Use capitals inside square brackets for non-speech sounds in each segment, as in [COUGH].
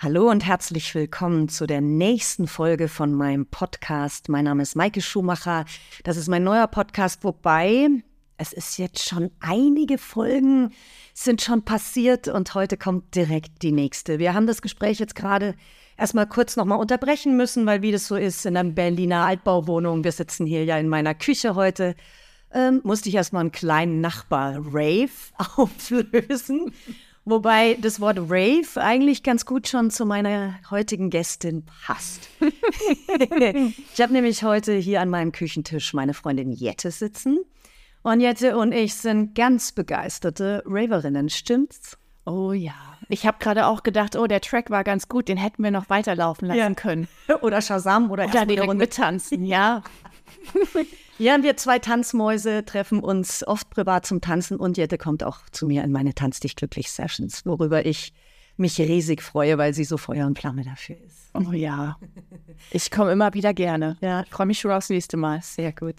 Hallo und herzlich willkommen zu der nächsten Folge von meinem Podcast. Mein Name ist Maike Schumacher. Das ist mein neuer Podcast, wobei es ist jetzt schon einige Folgen sind schon passiert und heute kommt direkt die nächste. Wir haben das Gespräch jetzt gerade erstmal kurz nochmal unterbrechen müssen, weil wie das so ist in einer Berliner Altbauwohnung, wir sitzen hier ja in meiner Küche heute, ähm, musste ich erstmal einen kleinen Nachbar-Rave [LAUGHS] auflösen. Wobei das Wort Rave eigentlich ganz gut schon zu meiner heutigen Gästin passt. [LAUGHS] ich habe nämlich heute hier an meinem Küchentisch meine Freundin Jette sitzen. Und Jette und ich sind ganz begeisterte Raverinnen, stimmt's? Oh ja. Ich habe gerade auch gedacht, oh, der Track war ganz gut, den hätten wir noch weiterlaufen lassen ja. können. [LAUGHS] Oder Shazam oder, oder direkt mittanzen, ja. [LAUGHS] [LAUGHS] Ja, wir zwei Tanzmäuse treffen uns oft privat zum Tanzen und Jette kommt auch zu mir in meine Tanz dich glücklich Sessions, worüber ich mich riesig freue, weil sie so Feuer und Flamme dafür ist. Oh ja. Ich komme immer wieder gerne. Ja, ich freue mich schon aufs nächste Mal. Sehr gut.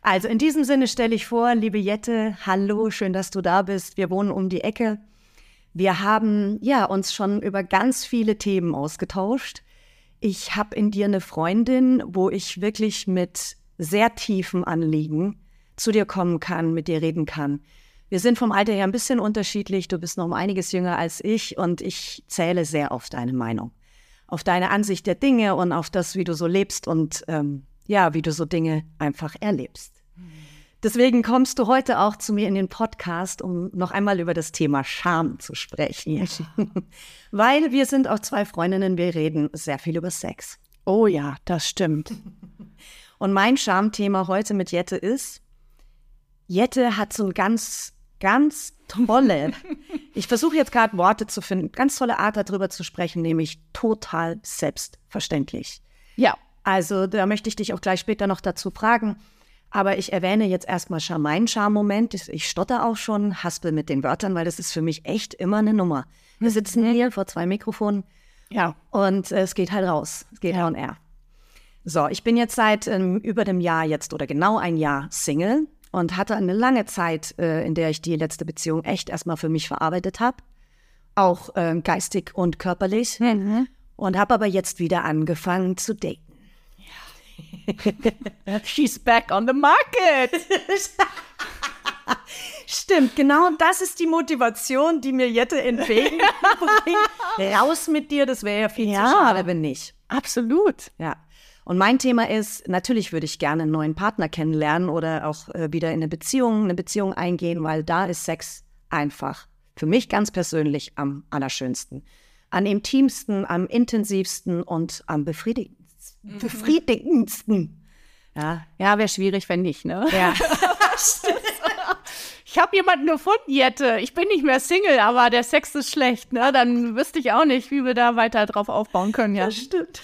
Also in diesem Sinne stelle ich vor, liebe Jette, hallo, schön, dass du da bist. Wir wohnen um die Ecke. Wir haben ja uns schon über ganz viele Themen ausgetauscht. Ich habe in dir eine Freundin, wo ich wirklich mit sehr tiefen Anliegen zu dir kommen kann, mit dir reden kann. Wir sind vom Alter her ein bisschen unterschiedlich. Du bist noch um einiges jünger als ich und ich zähle sehr auf deine Meinung, auf deine Ansicht der Dinge und auf das, wie du so lebst und ähm, ja, wie du so Dinge einfach erlebst. Deswegen kommst du heute auch zu mir in den Podcast, um noch einmal über das Thema Scham zu sprechen. Ja. [LAUGHS] Weil wir sind auch zwei Freundinnen, wir reden sehr viel über Sex. Oh ja, das stimmt. [LAUGHS] Und mein Schamthema heute mit Jette ist, Jette hat so ein ganz, ganz tolle, [LAUGHS] ich versuche jetzt gerade Worte zu finden, ganz tolle Art darüber zu sprechen, nämlich total selbstverständlich. Ja. Also da möchte ich dich auch gleich später noch dazu fragen. Aber ich erwähne jetzt erstmal meinen Charmoment. Ich stotter auch schon, haspel mit den Wörtern, weil das ist für mich echt immer eine Nummer. Wir sitzen hier vor zwei Mikrofonen. Ja. Und äh, es geht halt raus. Es geht ja. air. So, ich bin jetzt seit ähm, über dem Jahr jetzt oder genau ein Jahr Single und hatte eine lange Zeit, äh, in der ich die letzte Beziehung echt erstmal für mich verarbeitet habe. Auch äh, geistig und körperlich. Mhm. Und habe aber jetzt wieder angefangen zu daten. [LAUGHS] She's back on the market. [LAUGHS] Stimmt, genau das ist die Motivation, die mir Jette entgegenbringt. [LAUGHS] Raus mit dir, das wäre ja viel ja, zu schade, wenn nicht. Absolut. Ja. Und mein Thema ist, natürlich würde ich gerne einen neuen Partner kennenlernen oder auch äh, wieder in eine Beziehung, eine Beziehung eingehen, weil da ist Sex einfach für mich ganz persönlich am allerschönsten. Am intimsten, am intensivsten und am befriedigendsten. Mhm. befriedigendsten. Ja, ja wäre schwierig, wenn nicht, ne? Ja. [LAUGHS] ich habe jemanden gefunden, Jette. Ich bin nicht mehr Single, aber der Sex ist schlecht, ne? Dann wüsste ich auch nicht, wie wir da weiter drauf aufbauen können, ja. Das stimmt.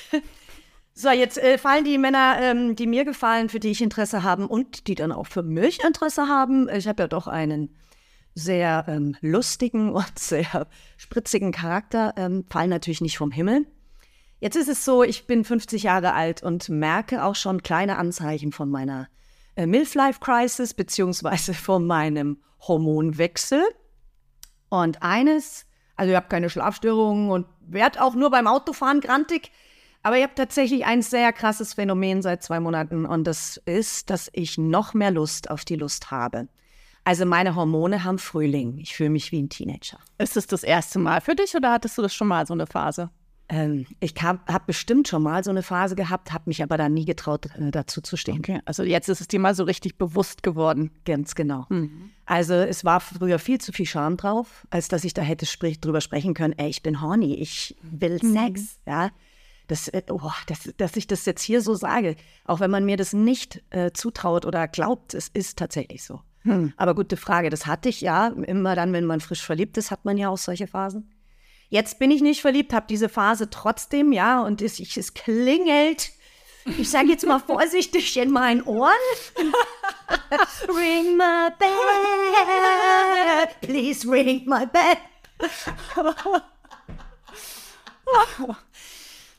So, jetzt äh, fallen die Männer, ähm, die mir gefallen, für die ich Interesse haben und die dann auch für mich Interesse haben. Ich habe ja doch einen sehr ähm, lustigen und [LAUGHS] sehr spritzigen Charakter, ähm, fallen natürlich nicht vom Himmel. Jetzt ist es so, ich bin 50 Jahre alt und merke auch schon kleine Anzeichen von meiner äh, Milf-Life-Crisis beziehungsweise [LAUGHS] von meinem Hormonwechsel. Und eines, also ich habe keine Schlafstörungen und werde auch nur beim Autofahren grantig. Aber ich habe tatsächlich ein sehr krasses Phänomen seit zwei Monaten und das ist, dass ich noch mehr Lust auf die Lust habe. Also meine Hormone haben Frühling. Ich fühle mich wie ein Teenager. Ist es das erste Mal für dich oder hattest du das schon mal so eine Phase? Ähm, ich habe hab bestimmt schon mal so eine Phase gehabt, habe mich aber da nie getraut, äh, dazu zu stehen. Okay, also jetzt ist es dir mal so richtig bewusst geworden. Ganz genau. Mhm. Also es war früher viel zu viel Scham drauf, als dass ich da hätte sprich, drüber sprechen können, ey, ich bin horny, ich will mhm. Sex, ja das, äh, oh, das, dass ich das jetzt hier so sage, auch wenn man mir das nicht äh, zutraut oder glaubt, es ist tatsächlich so. Hm. Aber gute Frage, das hatte ich ja immer dann, wenn man frisch verliebt ist, hat man ja auch solche Phasen. Jetzt bin ich nicht verliebt, habe diese Phase trotzdem, ja, und es, ich, es klingelt. Ich sage jetzt mal vorsichtig in meinen Ohren. [LAUGHS] ring my bell, please ring my bell. [LAUGHS]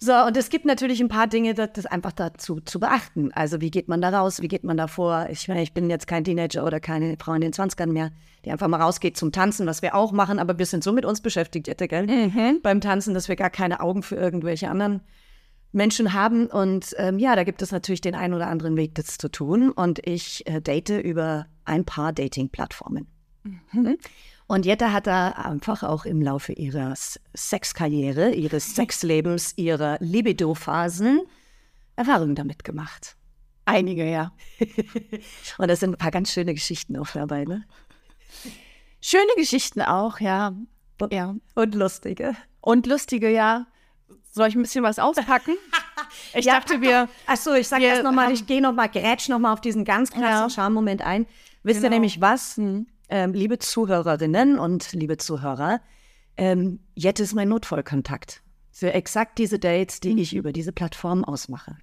So, und es gibt natürlich ein paar Dinge, das, das einfach dazu zu beachten. Also, wie geht man da raus? Wie geht man da vor? Ich meine, ich bin jetzt kein Teenager oder keine Frau in den 20ern mehr, die einfach mal rausgeht zum Tanzen, was wir auch machen, aber wir sind so mit uns beschäftigt, Jette, gell? Beim Tanzen, dass wir gar keine Augen für irgendwelche anderen Menschen haben. Und ähm, ja, da gibt es natürlich den einen oder anderen Weg, das zu tun. Und ich äh, date über ein paar Dating-Plattformen. Und Jette hat da einfach auch im Laufe ihrer Sexkarriere, ihres Sexlebens, ihrer Libido-Phasen Erfahrungen damit gemacht. Einige, ja. [LAUGHS] Und das sind ein paar ganz schöne Geschichten auch dabei, ne? Schöne Geschichten auch, ja. Ja. Und lustige. Und lustige, ja. Soll ich ein bisschen was auspacken? [LAUGHS] Ich dachte, wir. Achso, ich sag wir erst nochmal, ich gehe nochmal, grätsch nochmal auf diesen ganz krassen Ja. Charme-Moment ein. Wisst ihr Genau. nämlich was, ähm, liebe Zuhörerinnen und liebe Zuhörer, ähm, Jette ist mein Notfallkontakt für exakt diese Dates, die ich über diese Plattform ausmache.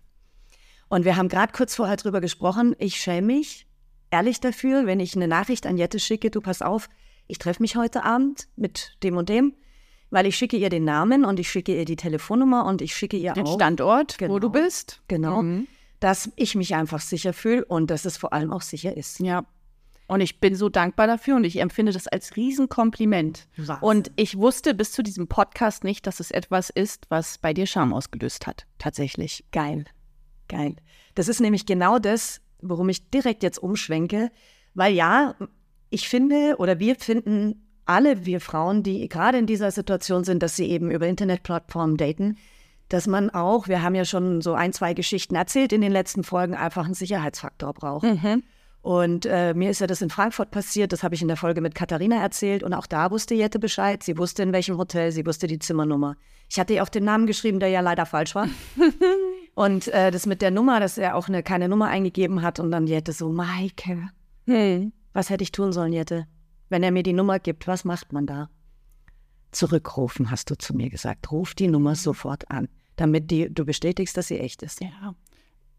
Und wir haben gerade kurz vorher drüber gesprochen. Ich schäme mich ehrlich dafür, wenn ich eine Nachricht an Jette schicke, du pass auf, ich treffe mich heute Abend mit dem und dem, weil ich schicke ihr den Namen und ich schicke ihr die Telefonnummer und ich schicke ihr Den auch Standort, wo Genau. du bist. Genau. Mhm. Dass ich mich einfach sicher fühle und dass es vor allem auch sicher ist. Ja. Und ich bin so dankbar dafür und ich empfinde das als Riesenkompliment. Wahnsinn. Und ich wusste bis zu diesem Podcast nicht, dass es etwas ist, was bei dir Scham ausgelöst hat. Tatsächlich. Geil. Geil. Das ist nämlich genau das, worum ich direkt jetzt umschwenke. Weil ja, ich finde oder wir finden alle, wir Frauen, die gerade in dieser Situation sind, dass sie eben über Internetplattformen daten, dass man auch, wir haben ja schon so ein, zwei Geschichten erzählt in den letzten Folgen, einfach einen Sicherheitsfaktor braucht. Und äh, mir ist ja das in Frankfurt passiert, das habe ich in der Folge mit Katharina erzählt und auch da wusste Jette Bescheid. Sie wusste, in welchem Hotel, sie wusste die Zimmernummer. Ich hatte ihr auch den Namen geschrieben, der ja leider falsch war. [LAUGHS] und äh, das mit der Nummer, dass er auch eine, keine Nummer eingegeben hat und dann Jette so, Maike, Hm. was hätte ich tun sollen, Jette? Wenn er mir die Nummer gibt, was macht man da? Zurückrufen, hast du zu mir gesagt. Ruf die Nummer sofort an, damit die, du bestätigst, dass sie echt ist. Ja.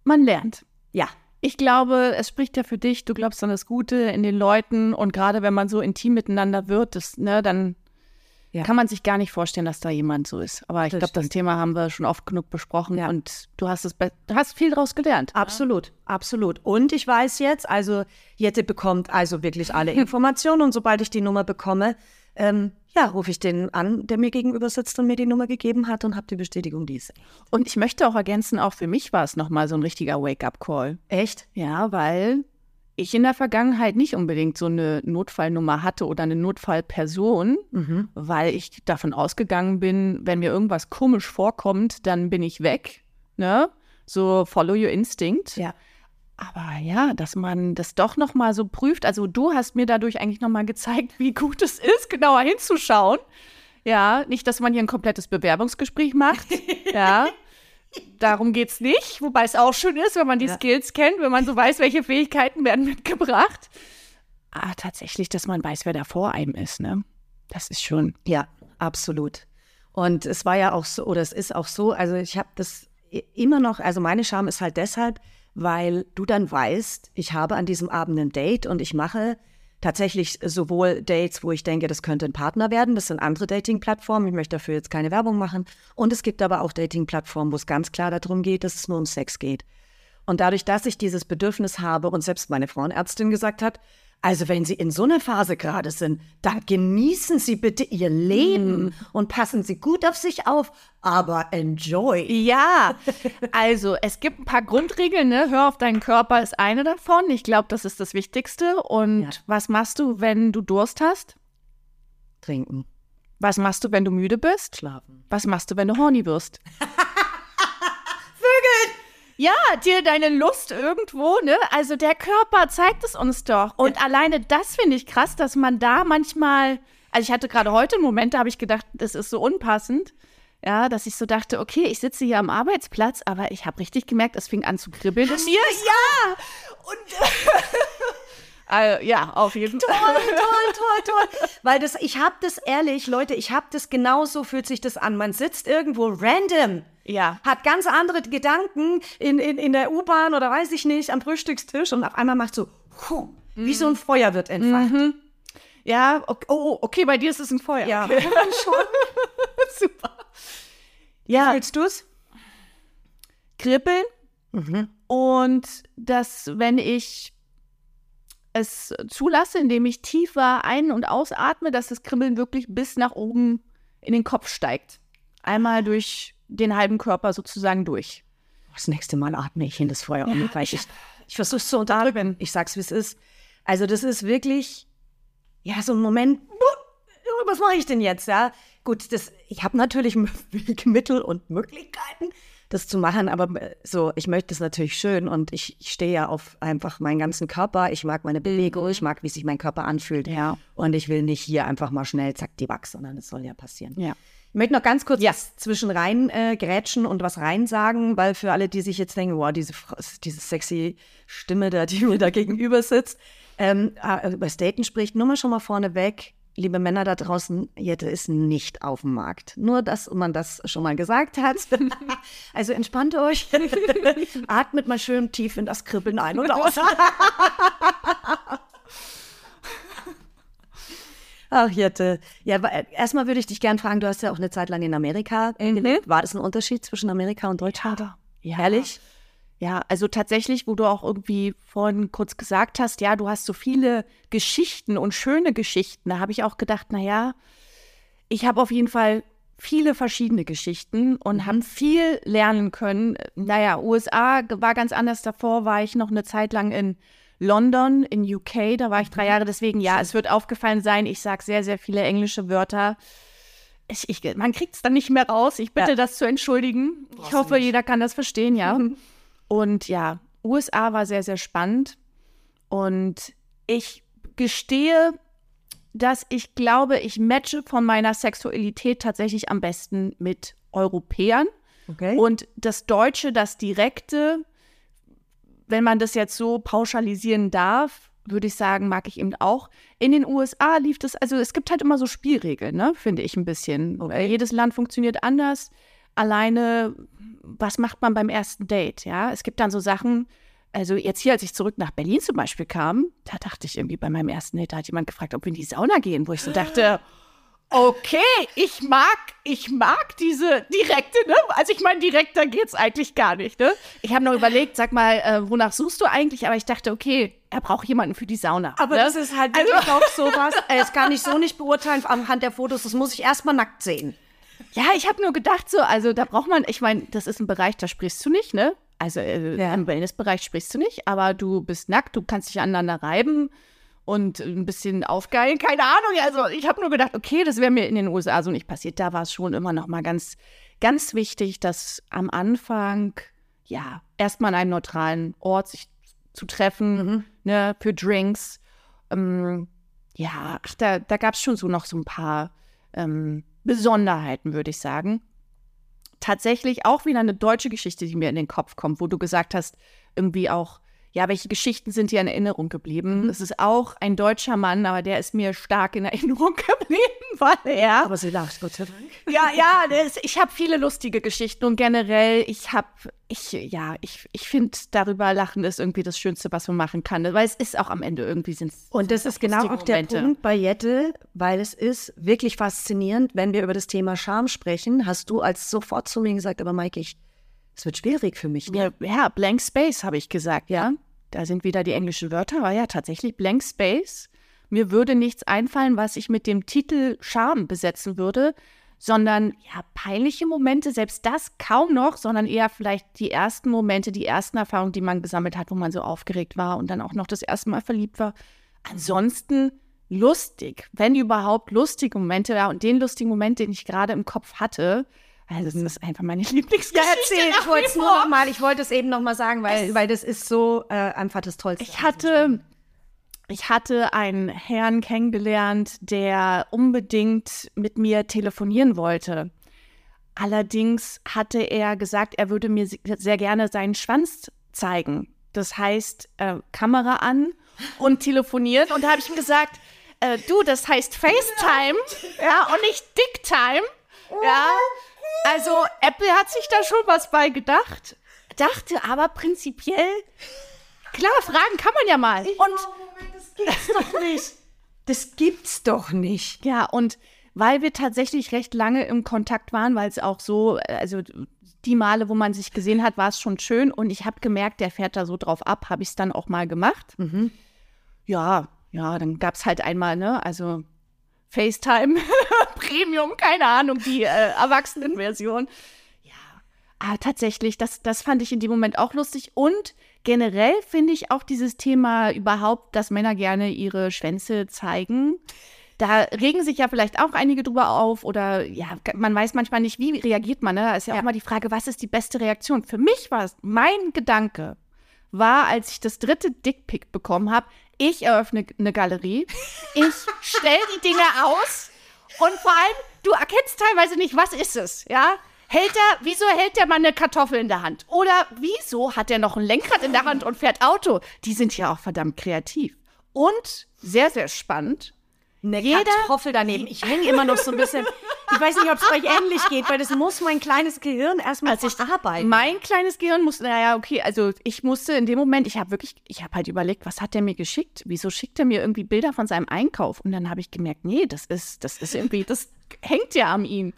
Man lernt. Ja, Ich glaube, es spricht ja für dich, du glaubst an das Gute in den Leuten und gerade wenn man so intim miteinander wird, das, ne, dann Ja. kann man sich gar nicht vorstellen, dass da jemand so ist. Aber ich glaube, das. Thema haben wir schon oft genug besprochen Ja. und du hast es du hast viel daraus gelernt. Absolut, absolut. Und ich weiß jetzt, also Jette bekommt also wirklich alle [LAUGHS] Informationen und sobald ich die Nummer bekomme, ähm, ja, rufe ich den an, der mir gegenüber sitzt und mir die Nummer gegeben hat und habe die Bestätigung, die ist Und ich möchte auch ergänzen, auch für mich war es nochmal so ein richtiger Wake-up-Call. echt. Ja, weil ich in der Vergangenheit nicht unbedingt so eine Notfallnummer hatte oder eine Notfallperson, Mhm. weil ich davon ausgegangen bin, wenn mir irgendwas komisch vorkommt, dann bin ich weg. Ne? So follow your instinct. Ja. Aber ja, dass man das doch noch mal so prüft. Also du hast mir dadurch eigentlich noch mal gezeigt, wie gut es ist, genauer hinzuschauen. Ja, nicht, dass man hier ein komplettes Bewerbungsgespräch macht. ja. Darum geht's nicht, wobei es auch schön ist, wenn man die Ja. Skills kennt, wenn man so weiß, welche Fähigkeiten werden mitgebracht. Aber tatsächlich, dass man weiß, wer da vor einem ist, ne? Das ist schon. Ja, absolut. Und es war ja auch so, oder es ist auch so, also ich habe das immer noch, also meine Scham ist halt deshalb, weil du dann weißt, ich habe an diesem Abend ein Date und ich mache tatsächlich sowohl Dates, wo ich denke, das könnte ein Partner werden, das sind andere Dating-Plattformen, ich möchte dafür jetzt keine Werbung machen. Und es gibt aber auch Dating-Plattformen, wo es ganz klar darum geht, dass es nur um Sex geht. Und dadurch, dass ich dieses Bedürfnis habe und selbst meine Frauenärztin gesagt hat, also wenn Sie in so einer Phase gerade sind, dann genießen Sie bitte Ihr Leben und passen Sie gut auf sich auf, aber enjoy. Ja, also es gibt ein paar Grundregeln, ne? Hör auf deinen Körper ist eine davon. Ich glaube, das ist das Wichtigste. Und Ja. was machst du, wenn du Durst hast? Trinken, Was machst du, wenn du müde bist? schlafen. Was machst du, wenn du horny wirst? [LAUGHS] Ja, dir deine Lust irgendwo, ne? Also der Körper zeigt es uns doch. Und alleine das finde ich krass, dass man da manchmal, also ich hatte gerade heute einen Moment, da habe ich gedacht, das ist so unpassend. Ja, dass ich so dachte, okay, ich sitze hier am Arbeitsplatz, aber ich habe richtig gemerkt, es fing an zu kribbeln in mir. [LAUGHS] Ja! Und [LAUGHS] Äh, ja, auf jeden Toll, Fall. toll, toll, toll. Weil das, ich habe das ehrlich, Leute, ich habe das genauso fühlt sich das an. Man sitzt irgendwo random. Ja. Hat ganz andere Gedanken in, in, in der U-Bahn oder weiß ich nicht, am Frühstückstisch und auf einmal macht so, puh, wie so ein Feuer wird entfacht. Ja, okay, oh, okay, bei dir ist es ein Feuer. Ja, Okay. schon. [LAUGHS] Super. Ja, Fühlst du es? kribbeln und dass, wenn ich es zulasse, indem ich tiefer ein- und ausatme, dass das Kribbeln wirklich bis nach oben in den Kopf steigt. Einmal durch den halben Körper sozusagen durch. Das nächste Mal atme ich in das Feuer um, weil ich, ich versuche es zu unterdrücken. Ich sag's, wie es ist. Also, das ist wirklich, ja, so ein Moment, was mache ich denn jetzt, ja? Gut, das, ich habe natürlich [LAUGHS] Mittel und Möglichkeiten, das zu machen, aber äh, so, ich möchte es natürlich schön und ich, ich stehe ja auf einfach meinen ganzen Körper. Ich mag meine Bewegung, ich mag, wie sich mein Körper anfühlt. Ja. Und ich will nicht hier einfach mal schnell, zack, die Wachs, sondern es soll ja passieren. Ja. Ich möchte noch ganz kurz was zwischen rein äh, grätschen und was rein sagen, weil für alle, die sich jetzt denken, wow, diese, diese sexy Stimme da, die mir da [LAUGHS] gegenüber sitzt, ähm, äh, über Staten spricht, nur mal schon mal vorneweg, liebe Männer da draußen, Jette ist nicht auf dem Markt. Nur, dass man das schon mal gesagt hat. [LAUGHS] also entspannt euch, [LAUGHS] atmet mal schön tief in das Kribbeln ein und aus. [LAUGHS] Ach, Jette. Ja, erstmal würde ich dich gern fragen, du hast ja auch eine Zeit lang in Amerika gelebt. War das ein Unterschied zwischen Amerika und Deutschland? Ja. Herrlich? Ja, also tatsächlich, wo du auch irgendwie vorhin kurz gesagt hast, ja, du hast so viele Geschichten und schöne Geschichten. Da habe ich auch gedacht, naja, ich habe auf jeden Fall viele verschiedene Geschichten und habe viel lernen können. Naja, USA war ganz anders. Davor war ich noch eine Zeit lang in London, in UK. Da war ich drei Jahre. Deswegen, ja, es wird aufgefallen sein, ich sage sehr, sehr viele englische Wörter. Ich, ich, man kriegt es dann nicht mehr raus. Ich bitte Ja. das zu entschuldigen. Ich hoffe, jeder kann das verstehen, ja. Und ja, USA war sehr, sehr spannend. Und ich gestehe, dass ich glaube, ich matche von meiner Sexualität tatsächlich am besten mit Europäern. Okay. Und das Deutsche, das Direkte, wenn man das jetzt so pauschalisieren darf, würde ich sagen, mag ich eben auch. In den USA lief das, also es gibt halt immer so Spielregeln, ne, finde ich ein bisschen. Weil Jedes Land funktioniert anders. Alleine, was macht man beim ersten Date? Ja, es gibt dann so Sachen, also jetzt hier, als ich zurück nach Berlin zum Beispiel kam, da dachte ich irgendwie bei meinem ersten Date, da hat jemand gefragt, ob wir in die Sauna gehen, wo ich so dachte, [GASPS] okay, ich mag, ich mag diese direkte, ne? Also ich meine, direkter geht's eigentlich gar nicht, ne? Ich habe noch überlegt, sag mal, äh, wonach suchst du eigentlich? Aber ich dachte, okay, er braucht jemanden für die Sauna. Aber ne? das ist halt wirklich auch sowas, äh, das kann ich so nicht beurteilen anhand der Fotos, das muss ich erstmal nackt sehen. Ja, ich habe nur gedacht, so, also da braucht man, ich meine, das ist ein Bereich, da sprichst du nicht, ne? Also äh, Ja. im Wellnessbereich sprichst du nicht, aber du bist nackt, du kannst dich aneinander reiben und ein bisschen aufgeilen, keine Ahnung. Also ich habe nur gedacht, okay, das wäre mir in den USA so nicht passiert. Da war es schon immer noch mal ganz, ganz wichtig, dass am Anfang, ja, erstmal an einem neutralen Ort sich zu treffen, ne, für Drinks. Ähm, ja, ach, da, da gab es schon so noch so ein paar ähm, Besonderheiten, würde ich sagen. Tatsächlich auch wieder eine deutsche Geschichte, die mir in den Kopf kommt, wo du gesagt hast, irgendwie auch, ja, welche Geschichten sind dir in Erinnerung geblieben? Es ist auch ein deutscher Mann, aber der ist mir stark in Erinnerung [LAUGHS] geblieben, weil er Aber sie lacht, Gott sei Dank. ja, ja, das, ich habe viele lustige Geschichten und generell, ich habe, ich, ja, ich, ich finde, darüber lachen ist irgendwie das Schönste, was man machen kann, weil es ist auch am Ende irgendwie sind Und das ist genau auch der Punkt bei Jette, weil es ist wirklich faszinierend, wenn wir über das Thema Scham sprechen, hast du als sofort zu mir gesagt, aber Maike, ich, es wird schwierig für mich. Ja, ja Blank Space habe ich gesagt, ja. Da sind wieder die englischen Wörter, aber ja, tatsächlich Blank Space. Mir würde nichts einfallen, was ich mit dem Titel Charme besetzen würde, sondern ja, peinliche Momente, selbst das kaum noch, sondern eher vielleicht die ersten Momente, die ersten Erfahrungen, die man gesammelt hat, wo man so aufgeregt war und dann auch noch das erste Mal verliebt war. Ansonsten lustig, wenn überhaupt lustige Momente, ja, und den lustigen Moment, den ich gerade im Kopf hatte, also das ist einfach meine [LAUGHS] Lieblingsgeschichte. Ja, erzähl, ich wollte es nur noch mal, ich wollte es eben noch mal sagen, weil, weil das ist so äh, einfach das Tollste. Ich hatte, ich hatte einen Herrn kennengelernt, der unbedingt mit mir telefonieren wollte. Allerdings hatte er gesagt, er würde mir se- sehr gerne seinen Schwanz zeigen. Das heißt, äh, Kamera an und telefonieren. Und da habe ich ihm gesagt, äh, du, das heißt FaceTime, ja, und nicht Dicktime. Ja. Also Apple hat sich da schon was bei gedacht, dachte aber prinzipiell, klar, fragen kann man ja mal. Und das gibt's doch nicht. [LAUGHS] Das gibt's doch nicht. ja, und weil wir tatsächlich recht lange im Kontakt waren, weil es auch so, also die Male, wo man sich gesehen hat, war es schon schön. Und ich habe gemerkt, der fährt da so drauf ab, habe ich es dann auch mal gemacht. Ja, ja, dann gab es halt einmal, ne, also FaceTime, [LAUGHS] Premium, keine Ahnung, die äh, Erwachsenenversion. Ja, aber tatsächlich, das, das fand ich in dem Moment auch lustig. Und generell finde ich auch dieses Thema überhaupt, dass Männer gerne ihre Schwänze zeigen. Da regen sich ja vielleicht auch einige drüber auf oder ja, man weiß manchmal nicht, wie reagiert man. Ne? Da ist ja, Ja. auch mal die Frage, was ist die beste Reaktion? Für mich war es, mein Gedanke war, als ich das dritte Dickpick bekommen habe, ich eröffne eine Galerie, ich stelle die Dinge aus und vor allem, du erkennst teilweise nicht, was ist es, ja? Hält er, wieso hält der Mann eine Kartoffel in der Hand? Oder wieso hat er noch ein Lenkrad in der Hand und fährt Auto? Die sind ja auch verdammt kreativ. Und sehr, sehr spannend. Eine Jeder- Kartoffel daneben. Ich hänge immer noch so ein bisschen. Ich weiß nicht, ob es euch ähnlich geht, weil das muss mein kleines Gehirn erstmal Als ich verarbeiten. Mein kleines Gehirn musste, naja, okay, also ich musste in dem Moment, ich habe wirklich, ich habe halt überlegt, was hat der mir geschickt? Wieso schickt er mir irgendwie Bilder von seinem Einkauf? Und dann habe ich gemerkt, nee, das ist, das ist irgendwie, das hängt ja an ihm.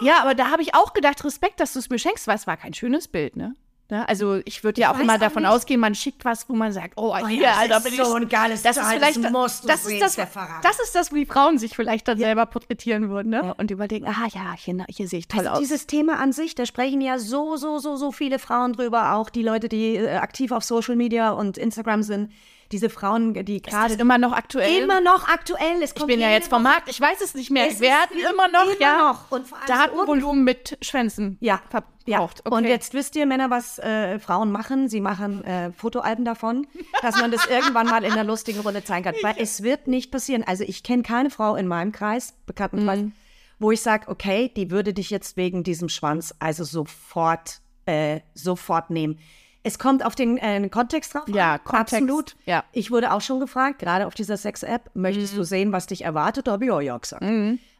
Ja, aber da habe ich auch gedacht, Respekt, dass du es mir schenkst, weil es war kein schönes Bild, ne? Ja, also ich würde ja auch immer davon nicht. ausgehen, man schickt was, wo man sagt, oh, hier, das Alter, ist bin so ein geiles das ist vielleicht das das ist das, das ist das, wie Frauen sich vielleicht dann selber porträtieren würden, ne? Und überlegen, ah ja, hier, hier sehe ich toll Also aus. dieses Thema an sich, da sprechen ja so, so, so, so viele Frauen drüber, auch die Leute, die äh, aktiv auf Social Media und Instagram sind. Diese Frauen, die gerade immer noch aktuell? immer noch aktuell. Ich bin ja jetzt vom Markt, ich weiß es nicht mehr. Es werden ist immer noch, immer ja. noch. Und vor allem da hat so ein Volumen mit Schwänzen Ja, ja. verbraucht. Okay. Und jetzt wisst ihr, Männer, was äh, Frauen machen. Sie machen äh, Fotoalben davon, dass man das [LAUGHS] irgendwann mal in einer lustigen Runde zeigen kann. Weil es wird nicht passieren. Also ich kenne keine Frau in meinem Kreis, Bekanntenkreis, Mhm. wo ich sage, okay, die würde dich jetzt wegen diesem Schwanz also sofort, äh, sofort nehmen. Es kommt auf den äh, Kontext drauf. Ja. Kontext, Absolut. ja. Ich wurde auch schon gefragt, gerade auf dieser Sex-App, möchtest du sehen, was dich erwartet? Da habe ich auch ja gesagt.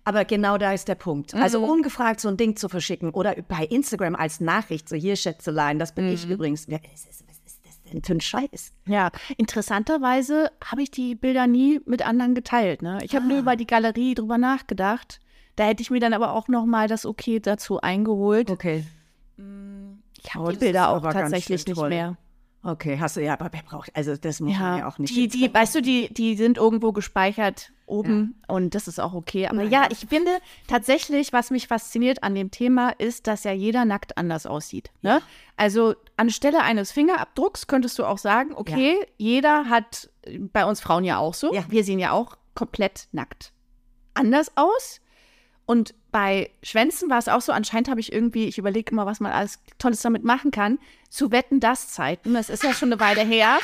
Aber genau da ist der Punkt. Also ungefragt so ein Ding zu verschicken oder bei Instagram als Nachricht, so hier Schätzelein, das bin ich übrigens. Wer ist es? Was ist das denn für ein Scheiß? Ja, interessanterweise habe ich die Bilder nie mit anderen geteilt. Ne? Ich habe Ah. nur über die Galerie drüber nachgedacht. Da hätte ich mir dann aber auch noch mal das Okay dazu eingeholt. Okay. Ich habe die Bilder auch tatsächlich nicht toll. mehr. Okay, hast du ja, aber wer braucht, also das muss man ja auch nicht. Die, die, weißt du, die, die sind irgendwo gespeichert oben und das ist auch okay. Aber ja, ich finde tatsächlich, was mich fasziniert an dem Thema, ist, dass ja jeder nackt anders aussieht. Ne? Also anstelle eines Fingerabdrucks könntest du auch sagen, okay, jeder hat, bei uns Frauen ja auch so, Ja. wir sehen ja auch komplett nackt anders aus. Und bei Schwänzen war es auch so, anscheinend habe ich irgendwie, ich überlege immer, was man alles Tolles damit machen kann, zu Wetten, das Zeiten, das ist ja schon eine Weile her,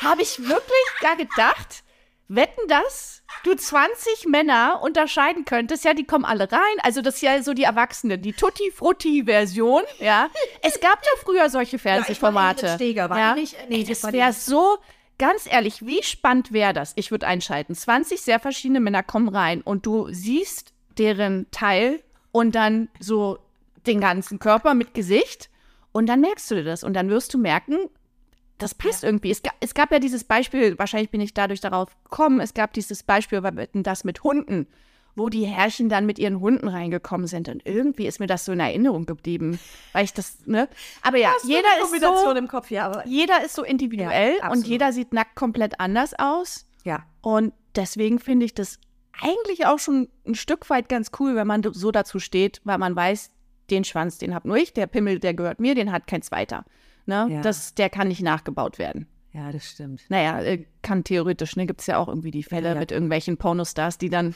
habe ich wirklich da gedacht, Wetten, das du 20 Männer unterscheiden könntest, ja, die kommen alle rein, also das ist ja so die Erwachsenen, die Tutti-Frutti-Version, ja. Es gab ja früher solche Fernsehformate. Ingrid Steger, war ja. nicht? Nee, das das war wäre so, ganz ehrlich, wie spannend wäre das? Ich würde einschalten. 20 sehr verschiedene Männer kommen rein und du siehst deren Teil und dann so den ganzen Körper mit Gesicht und dann merkst du dir das und dann wirst du merken, das passt irgendwie. Es, es gab ja dieses Beispiel, wahrscheinlich bin ich dadurch darauf gekommen, es gab dieses Beispiel, das mit Hunden, wo die Herrchen dann mit ihren Hunden reingekommen sind und irgendwie ist mir das so in Erinnerung geblieben, weil ich das, ne? Aber ja, jeder ist so, im Kopf, ja, jeder ist so individuell Ja, und jeder sieht nackt komplett anders aus. ja. Und deswegen finde ich das eigentlich auch schon ein Stück weit ganz cool, wenn man so dazu steht, weil man weiß, den Schwanz, den hab nur ich, der Pimmel, der gehört mir, den hat kein zweiter. Ne? Ja. Das, der kann nicht nachgebaut werden. Ja, das stimmt. Naja, äh, kann theoretisch, ne? Gibt es ja auch irgendwie die Fälle Ja. mit irgendwelchen Pornostars, die dann.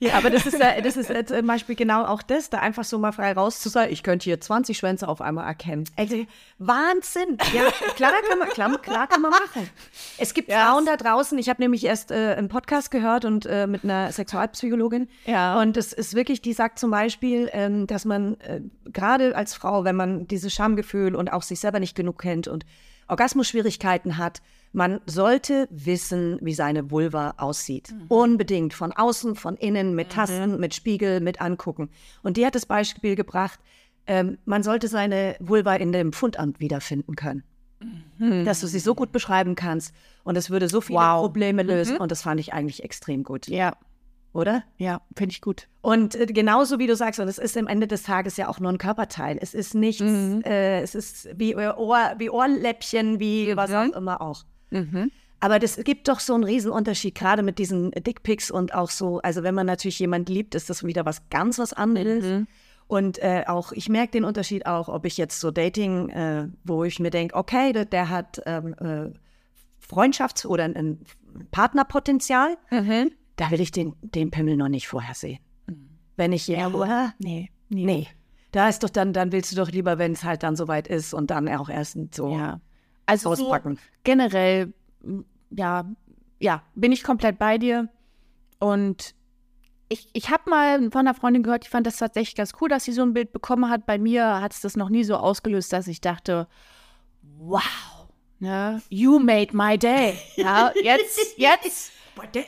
Ja, aber das ist ja, das ist äh, zum Beispiel genau auch das, da einfach so mal frei raus zu sein. Ich könnte hier 20 Schwänze auf einmal erkennen. Also, Wahnsinn. Ja, klar kann man, klar, klar kann man machen. Es gibt Frauen da draußen. Ich habe nämlich erst äh, einen Podcast gehört und äh, mit einer Sexualpsychologin. Ja. Und das ist wirklich, die sagt zum Beispiel, ähm, dass man äh, gerade als Frau, wenn man dieses Schamgefühl und auch sich selber nicht genug kennt und Orgasmusschwierigkeiten hat, man sollte wissen, wie seine Vulva aussieht. Unbedingt. Von außen, von innen, mit Tasten, mit Spiegel, mit angucken. Und die hat das Beispiel gebracht, ähm, man sollte seine Vulva in dem Pfundamt wiederfinden können. Dass du sie so gut beschreiben kannst. Und es würde so viele Wow. Probleme lösen. Und das fand ich eigentlich extrem gut. Ja, Oder? ja, finde ich gut. Und äh, genauso wie du sagst, und es ist am Ende des Tages ja auch nur ein Körperteil. Es ist nichts, äh, es ist wie, Ohr, wie Ohrläppchen, wie was auch immer auch. Aber das gibt doch so einen Riesenunterschied, gerade mit diesen Dickpics und auch so, also wenn man natürlich jemand liebt, ist das wieder was ganz was anderes. Und äh, auch, ich merke den Unterschied auch, ob ich jetzt so Dating, äh, wo ich mir denke, okay, der, der hat ähm, äh, Freundschafts- oder ein, ein Partnerpotenzial, da will ich den, den Pimmel noch nicht vorher sehen. Wenn ich ja, ja Nee. nee. Da ist doch dann, dann willst du doch lieber, wenn es halt dann soweit ist und dann auch erst so Ja. Also so auspacken. generell, m, ja, ja, bin ich komplett bei dir. Und ich, ich habe mal von einer Freundin gehört, ich fand das tatsächlich ganz cool, dass sie so ein Bild bekommen hat. Bei mir hat es das noch nie so ausgelöst, dass ich dachte, wow, ne, you made my day. Ja, jetzt, [LAUGHS] jetzt.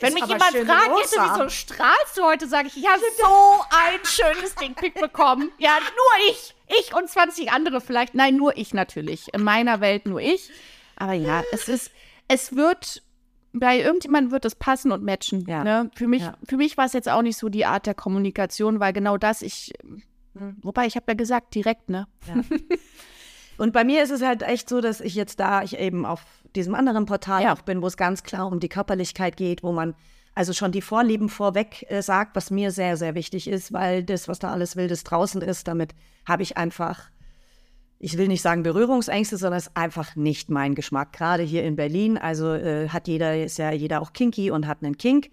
Wenn mich jemand fragt, jetzt, wieso strahlst du heute, sage ich, ich habe so ein schönes Dickpick bekommen. [LAUGHS] Ja, nur ich. Ich und 20 andere vielleicht. Nein, nur ich natürlich. In meiner Welt nur ich. Aber ja, es ist, es wird, bei irgendjemandem wird es passen und matchen. Ja. Ne? Für mich, Ja. für mich war es jetzt auch nicht so die Art der Kommunikation, weil genau das ich, wobei ich habe ja gesagt, direkt, ne? [LAUGHS] Und bei mir ist es halt echt so, dass ich jetzt da, ich eben auf diesem anderen Portal Ja. auch bin, wo es ganz klar um die Körperlichkeit geht, wo man also schon die Vorlieben vorweg äh, sagt, was mir sehr, sehr wichtig ist, weil das, was da alles Wildes draußen ist, damit habe ich einfach, ich will nicht sagen Berührungsängste, sondern es ist einfach nicht mein Geschmack. Gerade hier in Berlin, also äh, hat jeder, ist ja jeder auch kinky und hat einen Kink.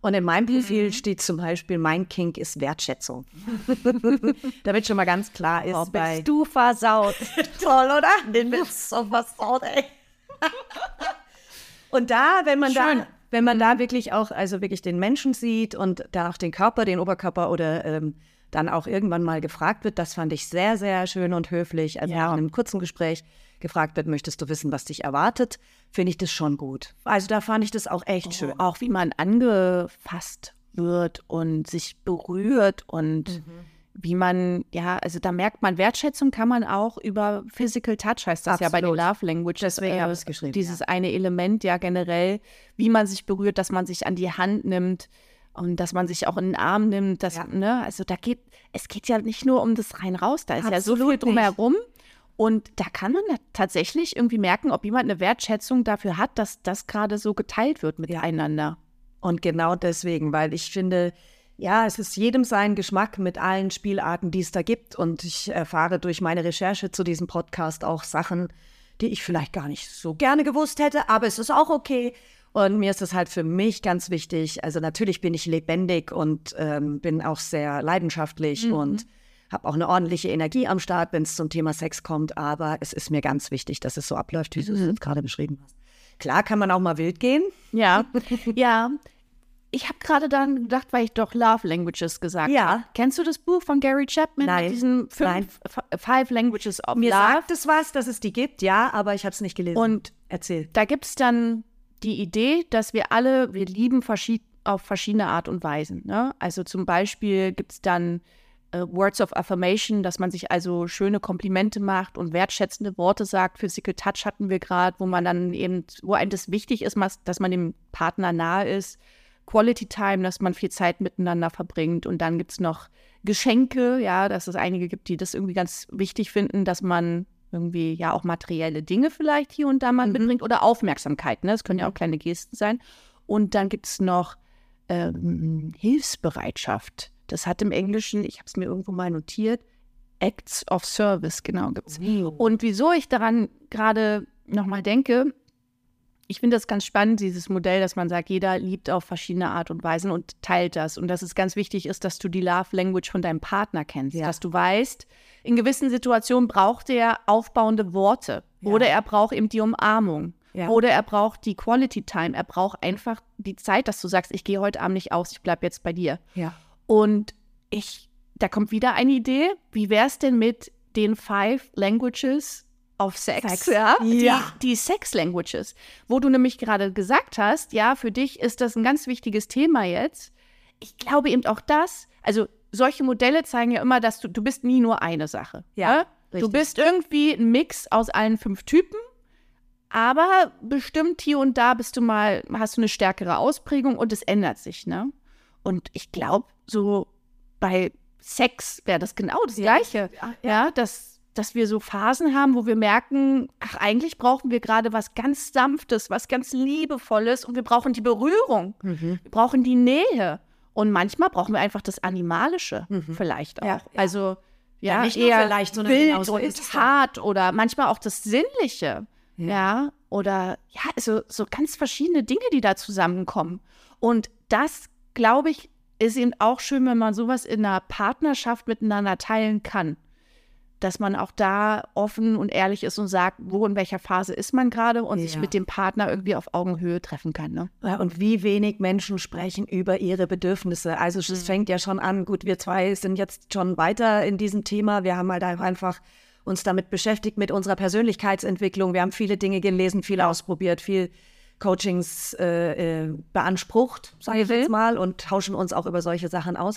Und in meinem Profil steht zum Beispiel, mein Kink ist Wertschätzung. [LAUGHS] Damit schon mal ganz klar ist, bei, du versaut. [LAUGHS] Toll, oder? [LAUGHS] Den bist so versaut, ey. und da, wenn man Schön. da, wenn man da wirklich auch, also wirklich den Menschen sieht und da auch den Körper, den Oberkörper oder ähm, dann auch irgendwann mal gefragt wird, das fand ich sehr, sehr schön und höflich. Also Ja. in einem kurzen Gespräch gefragt wird, möchtest du wissen, was dich erwartet, finde ich das schon gut. Also da fand ich das auch echt schön. Auch wie man angefasst wird und sich berührt und wie man, ja, also da merkt man, Wertschätzung kann man auch über Physical Touch, heißt das ja bei den Absolut. Love Language. Deswegen habe ich es geschrieben, Dieses eine Element ja generell, wie man sich berührt, dass man sich an die Hand nimmt und dass man sich auch in den Arm nimmt. Dass, Ja. ne, also da geht, es geht ja nicht nur um das rein raus, da ist ja so Absolut viel nicht. Und da kann man tatsächlich irgendwie merken, ob jemand eine Wertschätzung dafür hat, dass das gerade so geteilt wird miteinander. Und genau deswegen, weil ich finde, ja, es ist jedem sein Geschmack mit allen Spielarten, die es da gibt. Und ich erfahre durch meine Recherche zu diesem Podcast auch Sachen, die ich vielleicht gar nicht so gerne gewusst hätte, aber es ist auch okay. Und mir ist das halt für mich ganz wichtig. Also natürlich bin ich lebendig und ähm, bin auch sehr leidenschaftlich und habe auch eine ordentliche Energie am Start, wenn es zum Thema Sex kommt. Aber es ist mir ganz wichtig, dass es so abläuft, wie du es jetzt gerade beschrieben hast. Klar kann man auch mal wild gehen. Ja, [LAUGHS] ja. Ich habe gerade dann gedacht, weil ich doch Love Languages gesagt Ja. habe. Kennst du das Buch von Gary Chapman? Nein. Mit diesen fünf, Nein. Five Languages of Mir Love. sagt es was, dass es die gibt, ja, aber ich habe es nicht gelesen. Und erzähl. da gibt es dann die Idee, dass wir alle, wir lieben verschied auf verschiedene Art und Weisen. Ne? Also zum Beispiel gibt es dann äh, Words of Affirmation, dass man sich also schöne Komplimente macht und wertschätzende Worte sagt. Physical Touch hatten wir gerade, wo man dann eben, wo einem das wichtig ist, dass man dem Partner nahe ist. Quality Time, dass man viel Zeit miteinander verbringt. Und dann gibt es noch Geschenke, ja, dass es einige gibt, die das irgendwie ganz wichtig finden, dass man irgendwie ja auch materielle Dinge vielleicht hier und da mal mitbringt oder Aufmerksamkeit. Ne? Das können ja auch kleine Gesten sein. Und dann gibt es noch ähm, Hilfsbereitschaft. Das hat im Englischen, ich habe es mir irgendwo mal notiert, Acts of Service, genau, gibt es. Und wieso ich daran gerade nochmal denke, ich finde das ganz spannend, dieses Modell, dass man sagt, jeder liebt auf verschiedene Art und Weisen und teilt das. Und dass es ganz wichtig ist, dass du die Love Language von deinem Partner kennst. Ja. Dass du weißt, in gewissen Situationen braucht er aufbauende Worte. Ja. Oder er braucht eben die Umarmung. Ja. Oder er braucht die Quality Time. Er braucht einfach die Zeit, dass du sagst, ich gehe heute Abend nicht aus, ich bleibe jetzt bei dir. Ja. Und ich, da kommt wieder eine Idee. Wie wäre es denn mit den Five Languages of Sex, Sex. ja, Ja. Die, die Sex Languages, wo du nämlich gerade gesagt hast, ja, für dich ist das ein ganz wichtiges Thema jetzt. Ich glaube eben auch das, also solche Modelle zeigen ja immer, dass du, du bist nie nur eine Sache. Ja, ne? Du bist irgendwie ein Mix aus allen fünf Typen, aber bestimmt hier und da bist du mal, hast du eine stärkere Ausprägung und es ändert sich, ne? Und ich glaube, so bei Sex wäre das genau das Gleiche. Ja, Ja, dass, dass wir so Phasen haben, wo wir merken, ach, eigentlich brauchen wir gerade was ganz Sanftes, was ganz Liebevolles und wir brauchen die Berührung. Mhm. Wir brauchen die Nähe. Und manchmal brauchen wir einfach das Animalische vielleicht auch. Ja, ja. Also ja, Ja, nicht eher vielleicht, sondern wild genau so und ja. hart oder manchmal auch das Sinnliche. Ja. oder ja, also so ganz verschiedene Dinge, die da zusammenkommen. Und das, glaube ich, ist eben auch schön, wenn man sowas in einer Partnerschaft miteinander teilen kann. Dass man auch da offen und ehrlich ist und sagt, wo in welcher Phase ist man gerade und sich Ja. mit dem Partner irgendwie auf Augenhöhe treffen kann. Ne? Ja, und wie wenig Menschen sprechen über ihre Bedürfnisse. Also es fängt ja schon an, gut, wir zwei sind jetzt schon weiter in diesem Thema. Wir haben halt einfach uns damit beschäftigt, mit unserer Persönlichkeitsentwicklung. Wir haben viele Dinge gelesen, viel ausprobiert, viel Coachings äh, äh, beansprucht, sage ich jetzt mal, und tauschen uns auch über solche Sachen aus.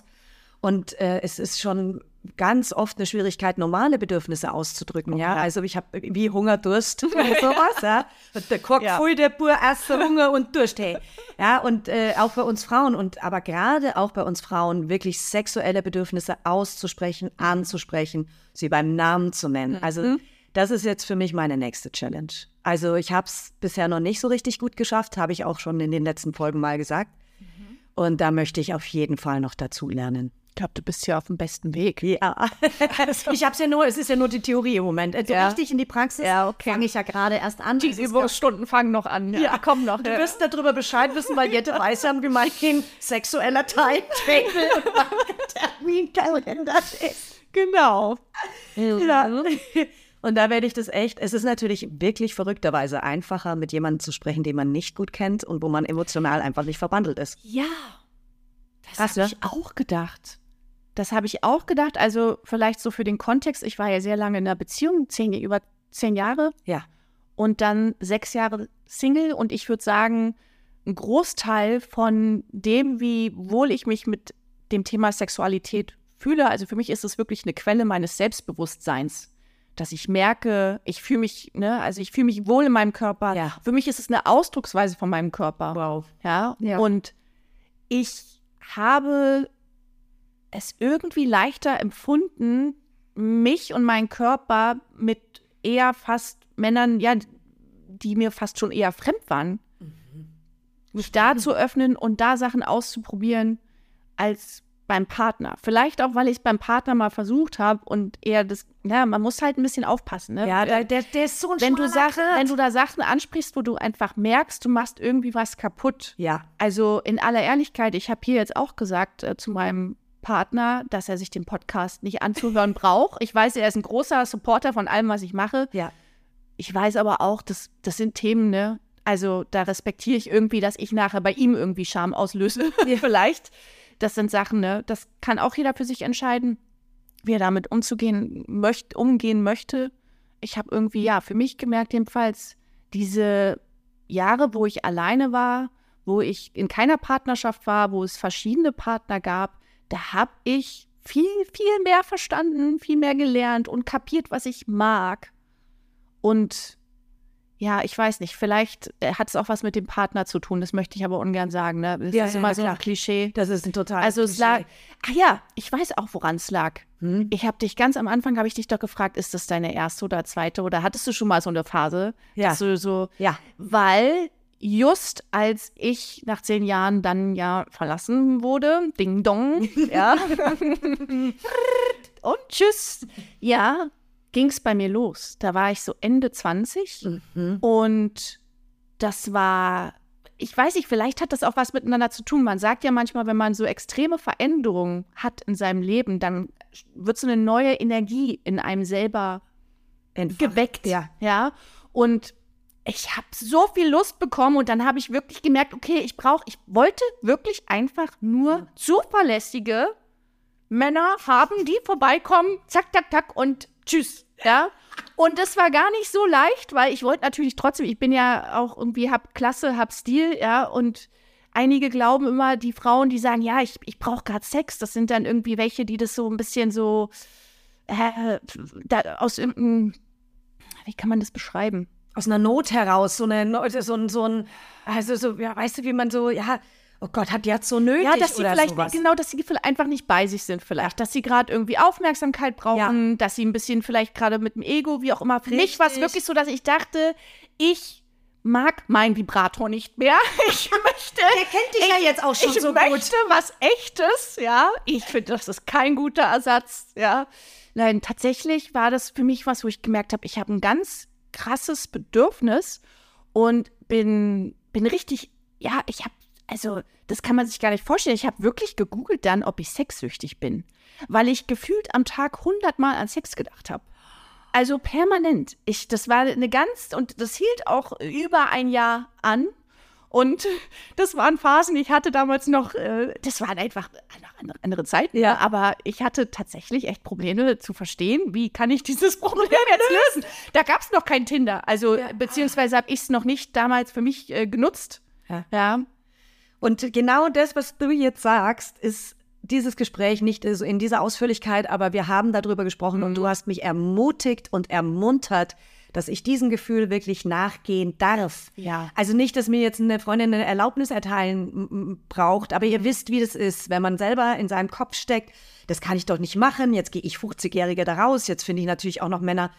Und äh, es ist schon ganz oft eine Schwierigkeit, normale Bedürfnisse auszudrücken. Ja, also ich habe wie Hunger, Durst [LAUGHS] oder sowas. Ja, der Kock Ja. voll der Bur erst Hunger und Durst. Hey. Ja, und äh, auch bei uns Frauen und aber gerade auch bei uns Frauen wirklich sexuelle Bedürfnisse auszusprechen, anzusprechen, sie beim Namen zu nennen. Also das ist jetzt für mich meine nächste Challenge. Also ich habe es bisher noch nicht so richtig gut geschafft, habe ich auch schon in den letzten Folgen mal gesagt. Und da möchte ich auf jeden Fall noch dazu lernen. Ich glaube, du bist ja auf dem besten Weg. Ja, [LAUGHS] ich habe es ja nur, es ist ja nur die Theorie im Moment. Also Ja. richtig in die Praxis Ja, okay. fange ich ja gerade erst an. Die Übungsstunden fangen noch an. Ja, komm noch. Du wirst darüber Bescheid wissen, weil Jette weiß ja, wie mein sexueller Timetable und [LAUGHS] Terminkalender ist. genau. Ja. Und da werde ich das echt, es ist natürlich wirklich verrückterweise einfacher, mit jemandem zu sprechen, den man nicht gut kennt und wo man emotional einfach nicht verbandelt ist. Ja, das habe ich auch gedacht. Das habe ich auch gedacht. Also vielleicht so für den Kontext. Ich war ja sehr lange in einer Beziehung, zehn, über zehn Jahre Ja. und dann sechs Jahre Single. Und ich würde sagen, ein Großteil von dem, wie wohl ich mich mit dem Thema Sexualität fühle, also für mich ist es wirklich eine Quelle meines Selbstbewusstseins. Dass ich merke, ich fühle mich, ne, also ich fühle mich wohl in meinem Körper. Ja. Für mich ist es eine Ausdrucksweise von meinem Körper. Wow. Ja? Ja. Und ich habe es irgendwie leichter empfunden, mich und meinen Körper mit eher fast Männern, ja, die mir fast schon eher fremd waren, mich da zu [LAUGHS] öffnen und da Sachen auszuprobieren als beim Partner. Vielleicht auch, weil ich es beim Partner mal versucht habe und eher das, ja, man muss halt ein bisschen aufpassen. Ne? Ja, der, der, der ist so ein wenn du, Sachen, wenn du da Sachen ansprichst, wo du einfach merkst, du machst irgendwie was kaputt. Ja. Also in aller Ehrlichkeit, ich habe hier jetzt auch gesagt äh, zu meinem Partner, dass er sich den Podcast nicht anzuhören [LAUGHS] braucht. Ich weiß, er ist ein großer Supporter von allem, was ich mache. Ja. Ich weiß aber auch, das, das sind Themen, ne? Also da respektiere ich irgendwie, dass ich nachher bei ihm irgendwie Scham auslöse. [LAUGHS] Vielleicht. Das sind Sachen, ne? Das kann auch jeder für sich entscheiden, wie er damit umzugehen möchte, umgehen möchte. Ich habe irgendwie, ja, für mich gemerkt, jedenfalls, diese Jahre, wo ich alleine war, wo ich in keiner Partnerschaft war, wo es verschiedene Partner gab, da habe ich viel, viel mehr verstanden, viel mehr gelernt und kapiert, was ich mag. Und ja, ich weiß nicht, vielleicht äh, hat es auch was mit dem Partner zu tun, das möchte ich aber ungern sagen. Ne? Das Ja, ist ja, immer so ein. Klischee. Das ist ein total. Also es lag, ah ja, ich weiß auch, woran es lag. Hm? Ich habe dich ganz am Anfang, habe ich dich doch gefragt, ist das deine erste oder zweite oder hattest du schon mal so eine Phase? Ja. So, Ja. weil just als ich nach zehn Jahren dann ja verlassen wurde, Ding Dong, ja, [LAUGHS] und tschüss, ja, ging es bei mir los. Da war ich so Ende 20 Mhm. und das war, ich weiß nicht, vielleicht hat das auch was miteinander zu tun. Man sagt ja manchmal, wenn man so extreme Veränderungen hat in seinem Leben, dann wird so eine neue Energie in einem selber Entfacht. geweckt. Ja. ja. Und ich habe so viel Lust bekommen und dann habe ich wirklich gemerkt, okay, ich brauche, ich wollte wirklich einfach nur zuverlässige Männer haben, die vorbeikommen, zack, zack, zack und tschüss. Ja. Und das war gar nicht so leicht, weil ich wollte natürlich trotzdem, ich bin ja auch irgendwie, hab Klasse, hab Stil, ja, und einige glauben immer, die Frauen, die sagen, ja, ich, ich brauche gerade Sex, das sind dann irgendwie welche, die das so ein bisschen so äh, da, aus irgendeinem, wie kann man das beschreiben? Aus einer Not heraus, so, eine, so, ein, so ein, also so, ja, weißt du, wie man so, ja, oh Gott, hat die jetzt so nötig Ja, dass sie oder vielleicht, sowas. genau, dass sie vielleicht einfach nicht bei sich sind vielleicht, dass sie gerade irgendwie Aufmerksamkeit brauchen, dass sie ein bisschen vielleicht gerade mit dem Ego, wie auch immer. Für mich war es wirklich so, dass ich dachte, ich mag mein Vibrator nicht mehr. [LAUGHS] Ich möchte. Der kennt dich ja jetzt auch schon ich so möchte gut. was Echtes, ja. Ich finde, das ist kein guter Ersatz, ja. Nein, tatsächlich war das für mich was, wo ich gemerkt habe, ich habe ein ganz krasses Bedürfnis und bin, bin richtig, ja, ich habe, also das kann man sich gar nicht vorstellen. Ich habe wirklich gegoogelt dann, ob ich sexsüchtig bin, weil ich gefühlt am Tag hundertmal an Sex gedacht habe. Also permanent. Ich, das war eine ganz, und das hielt auch über ein Jahr an. Und [LAUGHS] das waren Phasen, ich hatte damals noch, äh, das waren einfach andere, andere Zeiten, ja. aber ich hatte tatsächlich echt Probleme zu verstehen, wie kann ich dieses [LAUGHS] Problem jetzt lösen. Da gab es noch kein Tinder, also beziehungsweise habe ich es noch nicht damals für mich äh, genutzt. Ja. ja. Und genau das, was du jetzt sagst, ist dieses Gespräch nicht so in dieser Ausführlichkeit, aber wir haben darüber gesprochen und du hast mich ermutigt und ermuntert, dass ich diesem Gefühl wirklich nachgehen darf. Ja. Also nicht, dass mir jetzt eine Freundin eine Erlaubnis erteilen braucht, aber ihr wisst, wie das ist, wenn man selber in seinem Kopf steckt, das kann ich doch nicht machen, jetzt gehe ich 50-Jährige da raus, jetzt finde ich natürlich auch noch Männer,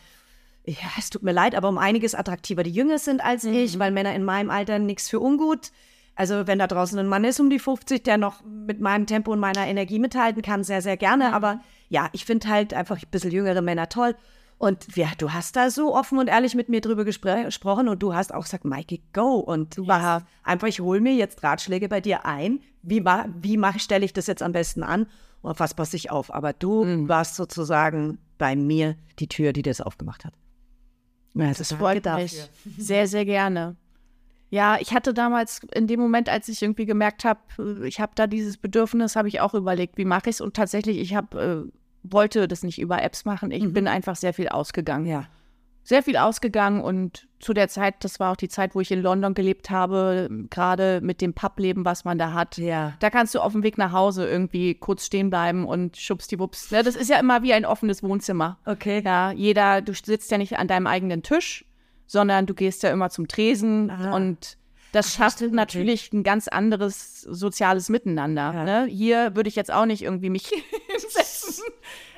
ja, es tut mir leid, aber um einiges attraktiver, die jünger sind als ich, weil Männer in meinem Alter nichts für ungut. Also wenn da draußen ein Mann ist um die 50, der noch mit meinem Tempo und meiner Energie mithalten kann, sehr, sehr gerne. Aber ja, ich finde halt einfach ein bisschen jüngere Männer toll. Und ja, du hast da so offen und ehrlich mit mir drüber gespr gesprochen und du hast auch gesagt, Mikey, go. Und du warst einfach, ich hole mir jetzt Ratschläge bei dir ein. Wie, wie stelle ich das jetzt am besten an? Und was passe ich auf? Aber du warst sozusagen bei mir die Tür, die das aufgemacht hat. Ja, das ist freut mich. Sehr, sehr gerne. Ja, ich hatte damals in dem Moment, als ich irgendwie gemerkt habe, ich habe da dieses Bedürfnis, habe ich auch überlegt, wie mache ich es? Und tatsächlich, ich habe äh, wollte das nicht über Apps machen. Ich bin einfach sehr viel ausgegangen. Ja. Sehr viel ausgegangen und zu der Zeit, das war auch die Zeit, wo ich in London gelebt habe, gerade mit dem Publeben, was man da hat. Ja. Da kannst du auf dem Weg nach Hause irgendwie kurz stehen bleiben und schubsdiwups. Ne? Das ist ja immer wie ein offenes Wohnzimmer. Okay. Ja, jeder, du sitzt ja nicht an deinem eigenen Tisch, sondern du gehst ja immer zum Tresen Ah. und das schafft natürlich ein ganz anderes soziales Miteinander. Ja. Ne? Hier würde ich jetzt auch nicht irgendwie mich [LAUGHS] hinsetzen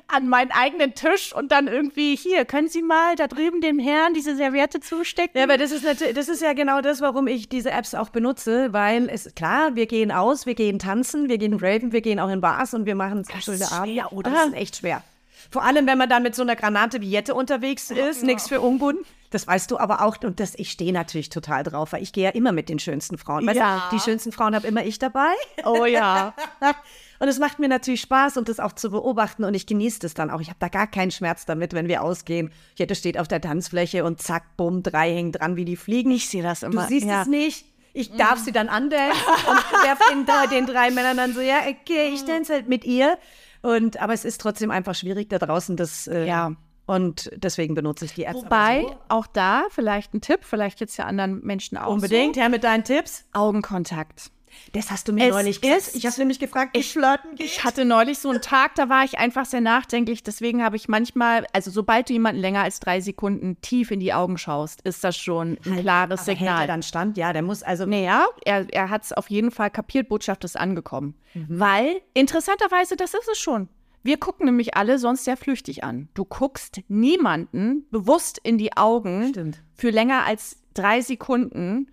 an meinen eigenen Tisch und dann irgendwie, hier, können Sie mal da drüben dem Herrn diese Serviette zustecken? Ja, aber das ist natürlich, das ist ja genau das, warum ich diese Apps auch benutze, weil es klar, wir gehen aus, wir gehen tanzen, wir gehen raven, wir gehen auch in Bars und wir machen schöne Abende. schwer, oder? Aber Das ist echt schwer. Vor allem, wenn man dann mit so einer Granate wie Jette unterwegs ist, nichts für ungut. Das weißt du aber auch und das, ich stehe natürlich total drauf, weil ich gehe ja immer mit den schönsten Frauen. Weißt Ja. du, die schönsten Frauen habe immer ich dabei. Oh ja. [LAUGHS] Und es macht mir natürlich Spaß, um das auch zu beobachten und ich genieße das dann auch. Ich habe da gar keinen Schmerz damit, wenn wir ausgehen. Jette steht auf der Tanzfläche und zack, bumm, drei hängen dran wie die Fliegen. Ich sehe das Du immer. siehst ja. es nicht. Ich darf sie dann andancen und werf den, den drei Männern dann so, ja, okay, ich dance halt mit ihr. Und, aber es ist trotzdem einfach schwierig da draußen, das, äh, Ja. Und deswegen benutze ich die Apps. Wobei, so. auch da vielleicht ein Tipp, vielleicht jetzt ja anderen Menschen auch Unbedingt, her mit deinen Tipps. so. Augenkontakt. Das hast du mir Es neulich gesagt. Ich habe nämlich gefragt, wie flirten geht. Ich hatte neulich so einen Tag, da war ich einfach sehr nachdenklich. Deswegen habe ich manchmal, also sobald du jemanden länger als drei Sekunden tief in die Augen schaust, ist das schon ein klares Aber hält er Signal. dann stand, ja, der muss also. Naja, er, er hat es auf jeden Fall kapiert, Botschaft ist angekommen. Mhm. Weil, interessanterweise, das ist es schon. Wir gucken nämlich alle sonst sehr flüchtig an. Du guckst niemanden bewusst in die Augen Stimmt. für länger als drei Sekunden,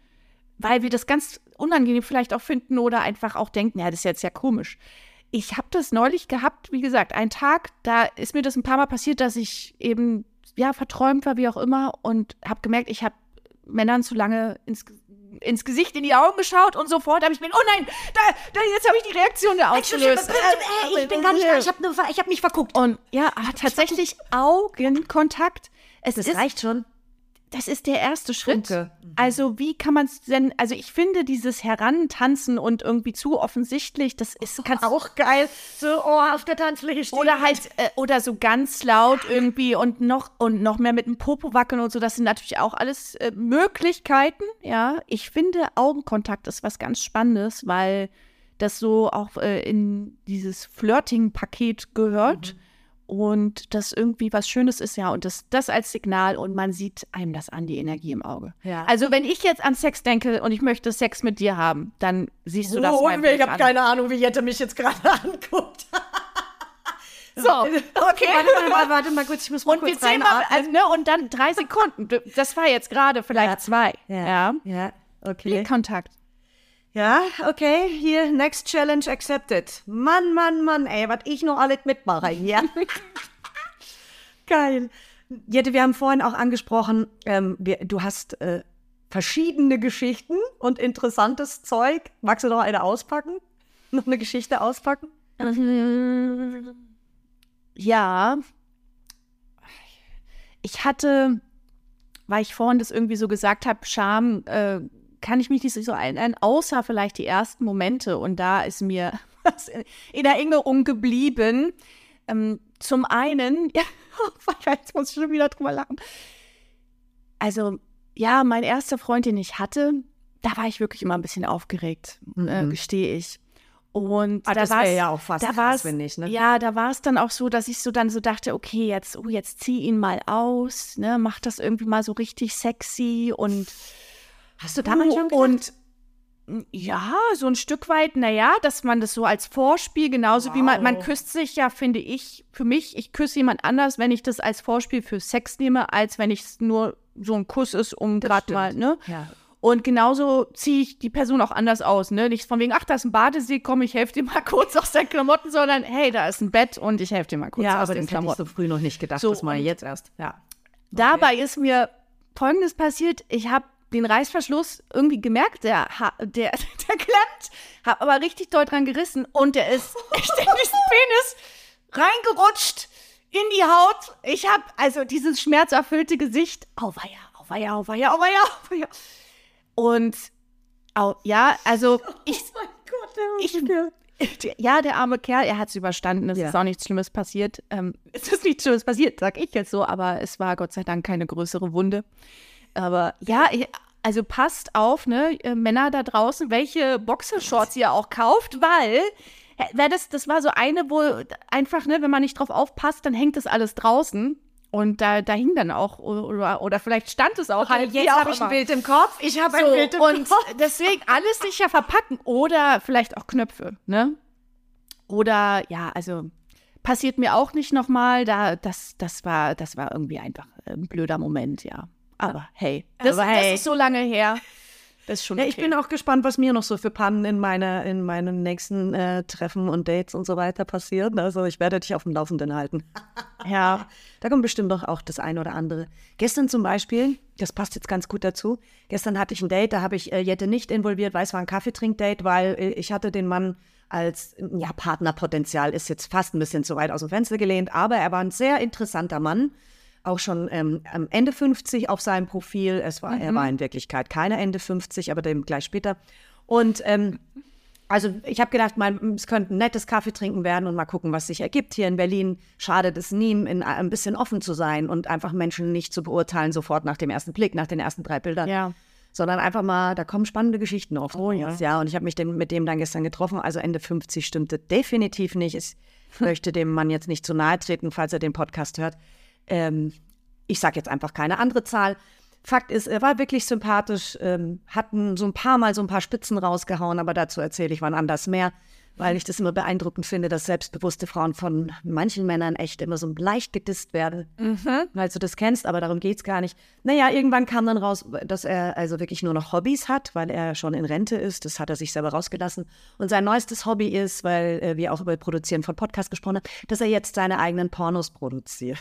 weil wir das ganz unangenehm vielleicht auch finden oder einfach auch denken, ja, das ist jetzt ja komisch. Ich habe das neulich gehabt, wie gesagt, einen Tag, da ist mir das ein paar Mal passiert, dass ich eben, ja, verträumt war, wie auch immer, und habe gemerkt, ich habe Männern zu lange ins, ins Gesicht, in die Augen geschaut und sofort habe ich mir, oh nein, da, da, jetzt habe ich die Reaktion da ausgelöst. Äh, ich bin gar nicht da, ich habe hab mich verguckt. Und ja, tatsächlich Augenkontakt. Es ist reicht schon. Das ist der erste Schritt. Funke. Also wie kann man es denn, also ich finde dieses Herantanzen und irgendwie zu offensichtlich, das ist kannst, Auch geil. So, oh, auf der Tanzfläche stehen. oder halt [LAUGHS] äh, oder so ganz laut irgendwie und noch und noch mehr mit dem Popo wackeln und so, das sind natürlich auch alles äh, Möglichkeiten, ja. Ich finde Augenkontakt ist was ganz spannendes, weil das so auch äh, in dieses Flirting Paket gehört. Und das irgendwie was Schönes ist, ja, und das, das als Signal und man sieht einem das an, die Energie im Auge. Ja. Also, wenn ich jetzt an Sex denke und ich möchte Sex mit dir haben, dann siehst du das oh, ich habe keine Ahnung, wie Jette mich jetzt gerade [LAUGHS] anguckt. So, [LAUGHS] Okay, [LAUGHS] warte mal, warte mal kurz, ich muss mal Und wir kurz zählen mal, also, ne, und dann drei Sekunden. Das war jetzt gerade vielleicht Ja. zwei. Ja, Ja. ja, okay. Blickkontakt. Ja, okay, hier, next challenge accepted. Mann, Mann, Mann, ey, was ich noch alles mitmache, ja. [LAUGHS] Geil. Jette, wir haben vorhin auch angesprochen, ähm, wir, du hast äh, verschiedene Geschichten und interessantes Zeug. Magst du noch eine auspacken? Noch eine Geschichte auspacken? Ja. Ich hatte, weil ich vorhin das irgendwie so gesagt habe, Scham, äh, kann ich mich nicht so erinnern, außer vielleicht die ersten Momente. Und da ist mir [LAUGHS] was in in Erinnerung geblieben. Ähm, zum einen, [LAUGHS] ja, [LAUGHS] jetzt muss ich schon wieder drüber lachen. Also, ja, mein erster Freund, den ich hatte, da war ich wirklich immer ein bisschen aufgeregt, äh, gestehe ich. Und Ah, da wäre ja auch fast da krass, finde ich, ne? Ja, da war es dann auch so, dass ich so dann so dachte, okay, jetzt, oh, jetzt zieh ihn mal aus, ne, mach das irgendwie mal so richtig sexy und Hast du damals schon gedacht? und ja, so ein Stück weit, naja, dass man das so als Vorspiel, genauso wie man, man Wow. küsst sich ja, finde ich, für mich, ich küsse jemand anders, wenn ich das als Vorspiel für Sex nehme, als wenn ich nur so ein Kuss ist, um gerade mal, ne? Ja. Und genauso ziehe ich die Person auch anders aus, ne? Nicht von wegen, ach, da ist ein Badesee, komm, ich helfe dir mal [LAUGHS] kurz aus den Klamotten, sondern hey, da ist ein Bett und ich helfe dir mal kurz Ja, aus aber den das hätte ich Klamotten. so früh noch nicht gedacht. So, das und- jetzt erst. Ja. Dabei ist mir Folgendes passiert. Ich habe den Reißverschluss irgendwie gemerkt, der, der, [LAUGHS] der klemmt, habe aber richtig doll dran gerissen und der ist echt in diesen Penis reingerutscht in die Haut. Ich habe also dieses schmerzerfüllte Gesicht. Auweia, auweia, auweia, auweia, auweia. Und au, ja, also ich, mein Gott, der ich, ja, der arme Kerl, er hat es überstanden. Es Ja. ist auch nichts Schlimmes passiert. Ähm, es ist nichts Schlimmes passiert, sag ich jetzt so, aber es war Gott sei Dank keine größere Wunde. Aber ja, also passt auf, ne, äh, Männer da draußen, welche Boxershorts ihr auch kauft, weil das, das war so eine, wo einfach, ne, wenn man nicht drauf aufpasst, dann hängt das alles draußen. Und da, da hing dann auch, oder, oder vielleicht stand es auch halt. Jetzt habe ich ein. Bild im Kopf. Ich habe ein So, Bild im und Kopf. deswegen alles sicher verpacken oder vielleicht auch Knöpfe, ne? Oder ja, also passiert mir auch nicht nochmal. Da, das, das war, das war irgendwie einfach ein blöder Moment, ja. Aber hey, das, Aber hey. das ist so lange her. Das ist schon Ja, ich okay. bin auch gespannt, was mir noch so für Pannen in, meiner, in meinen nächsten äh, Treffen und Dates und so weiter passieren. Also ich werde dich auf dem Laufenden halten. [LAUGHS] ja. Da kommt bestimmt doch auch das eine oder andere. Gestern zum Beispiel, das passt jetzt ganz gut dazu. Gestern hatte ich ein Date, da habe ich äh, Jette nicht involviert, weil es war ein Kaffeetrinkdate, weil äh, ich hatte den Mann als ja, Partnerpotenzial ist jetzt fast ein bisschen zu weit aus dem Fenster gelehnt, aber er war ein sehr interessanter Mann. Auch schon ähm, am Ende 50 auf seinem Profil. Es war, Er war in Wirklichkeit keiner Ende 50, aber dem gleich später. Und ähm, also ich habe gedacht, mal, es könnte ein nettes Kaffee trinken werden und mal gucken, was sich ergibt. Hier in Berlin schadet es nie, in, ein bisschen offen zu sein und einfach Menschen nicht zu beurteilen sofort nach dem ersten Blick, nach den ersten drei Bildern. Ja. Sondern einfach mal, da kommen spannende Geschichten oft Oh, ja. Ja, und ich habe mich dem, mit dem dann gestern getroffen. Also Ende 50 stimmte definitiv nicht. Ich möchte dem Mann jetzt nicht zu nahe treten, falls er den Podcast hört. Ähm, ich sage jetzt einfach keine andere Zahl. Fakt ist, er war wirklich sympathisch, ähm, hatten so ein paar Mal so ein paar Spitzen rausgehauen, aber dazu erzähle ich wann anders mehr, weil ich das immer beeindruckend finde, dass selbstbewusste Frauen von manchen Männern echt immer so leicht gedisst werden, weil du das kennst, aber darum geht's gar nicht. Naja, irgendwann kam dann raus, dass er also wirklich nur noch Hobbys hat, weil er schon in Rente ist, das hat er sich selber rausgelassen. Und sein neuestes Hobby ist, weil äh, wir auch über Produzieren von Podcasts gesprochen haben, dass er jetzt seine eigenen Pornos produziert.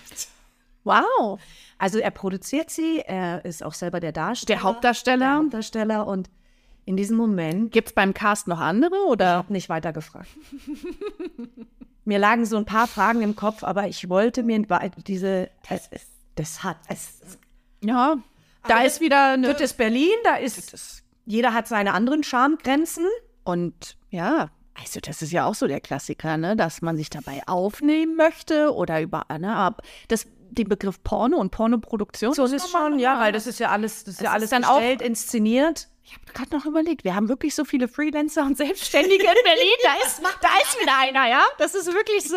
Wow. Also er produziert sie, er ist auch selber der Darsteller. Der Hauptdarsteller. Der Hauptdarsteller und in diesem Moment Gibt es beim Cast noch andere oder? nicht weiter gefragt. [LAUGHS] mir lagen so ein paar Fragen im Kopf, aber ich wollte mir diese, es, es, das hat, es, Ja. Da ist wieder eine. Das ist Berlin, da ist, jeder hat seine anderen Schamgrenzen. Und ja, also das ist ja auch so der Klassiker, ne, dass man sich dabei aufnehmen möchte oder über, ne, aber das, den Begriff Porno und Pornoproduktion. So ist es schon, ja, weil das ist ja alles, das ist ja Es alles ist dann auch- gestellt, inszeniert. Ich habe gerade noch überlegt, wir haben wirklich so viele Freelancer und Selbstständige [LAUGHS] in Berlin. Da ist, da ist wieder einer, ja. Das ist wirklich so,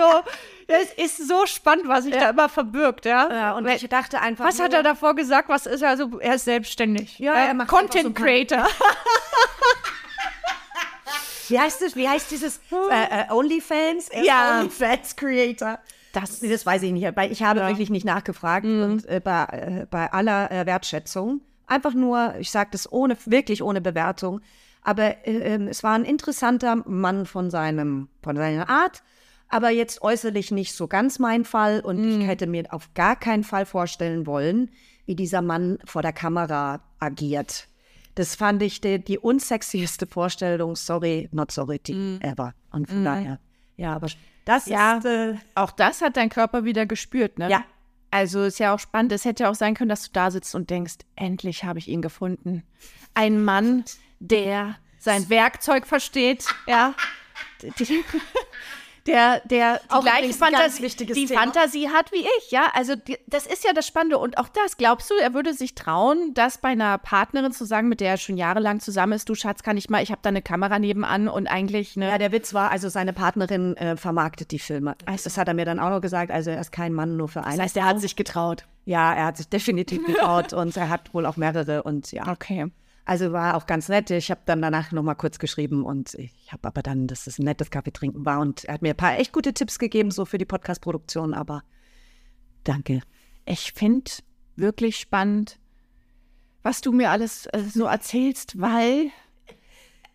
das ist so spannend, was sich da immer verbirgt, ja. Ja, und ich dachte einfach. was hat er davor gesagt? Was ist er? Also, er ist selbstständig. Ja, Äh, er macht so Content paar- Creator. [LAUGHS] [LAUGHS] Wie heißt das? Wie heißt dieses äh, äh, OnlyFans? Er Ja. OnlyFans Creator. Das, das weiß ich nicht. Ich habe Ja. wirklich nicht nachgefragt. Und äh, bei, äh, bei aller äh, Wertschätzung. Einfach nur, ich sage das ohne, wirklich ohne Bewertung. Aber äh, ähm, es war ein interessanter Mann von, seinem, von seiner Art. Aber jetzt äußerlich nicht so ganz mein Fall. Und ich hätte mir auf gar keinen Fall vorstellen wollen, wie dieser Mann vor der Kamera agiert. Das fand ich die, die unsexieste Vorstellung, sorry, not sorry, die ever. Und von daher, ja, aber das Ja. ist, äh, auch das hat dein Körper wieder gespürt, ne? Ja. Also ist ja auch spannend. Es hätte auch sein können, dass du da sitzt und denkst, endlich habe ich ihn gefunden. Ein Mann, der sein Werkzeug versteht, ja. [LAUGHS] Der, der die Auch gleiche Fantasie, die Thema. Fantasie hat wie ich, ja. Also die, das ist ja das Spannende. Und auch das, glaubst du, er würde sich trauen, das bei einer Partnerin zu sagen, mit der er schon jahrelang zusammen ist, du Schatz, kann ich mal, ich habe da eine Kamera nebenan und eigentlich, ne? Ja, der Witz war, also seine Partnerin äh, vermarktet die Filme. Das hat er mir dann auch noch gesagt. Also er ist kein Mann nur für einen. das heißt, er hat sich getraut. ja, er hat sich definitiv [LAUGHS] getraut und er hat wohl auch mehrere und ja. Okay. Also war auch ganz nett. Ich habe dann danach noch mal kurz geschrieben und ich habe aber dann, dass es ein nettes Kaffee trinken war und er hat mir ein paar echt gute Tipps gegeben, so für die Podcast-Produktion, aber danke. Ich finde wirklich spannend, was du mir alles äh, so erzählst, weil,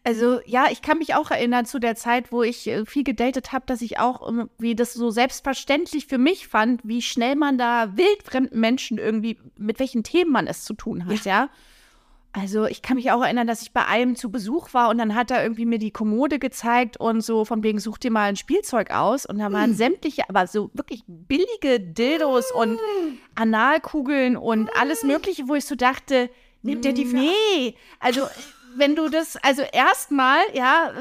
also ja, ich kann mich auch erinnern zu der Zeit, wo ich äh, viel gedatet habe, dass ich auch irgendwie das so selbstverständlich für mich fand, wie schnell man da wildfremden Menschen irgendwie, mit welchen Themen man es zu tun hat, ja. Also ich kann mich auch erinnern, dass ich bei einem zu Besuch war und dann hat er irgendwie mir die Kommode gezeigt und so von wegen, such dir mal ein Spielzeug aus. Und da waren sämtliche, aber so wirklich billige Dildos und Analkugeln und alles Mögliche, wo ich so dachte, nimmt der die für Nee, also wenn du das, also erstmal, ja,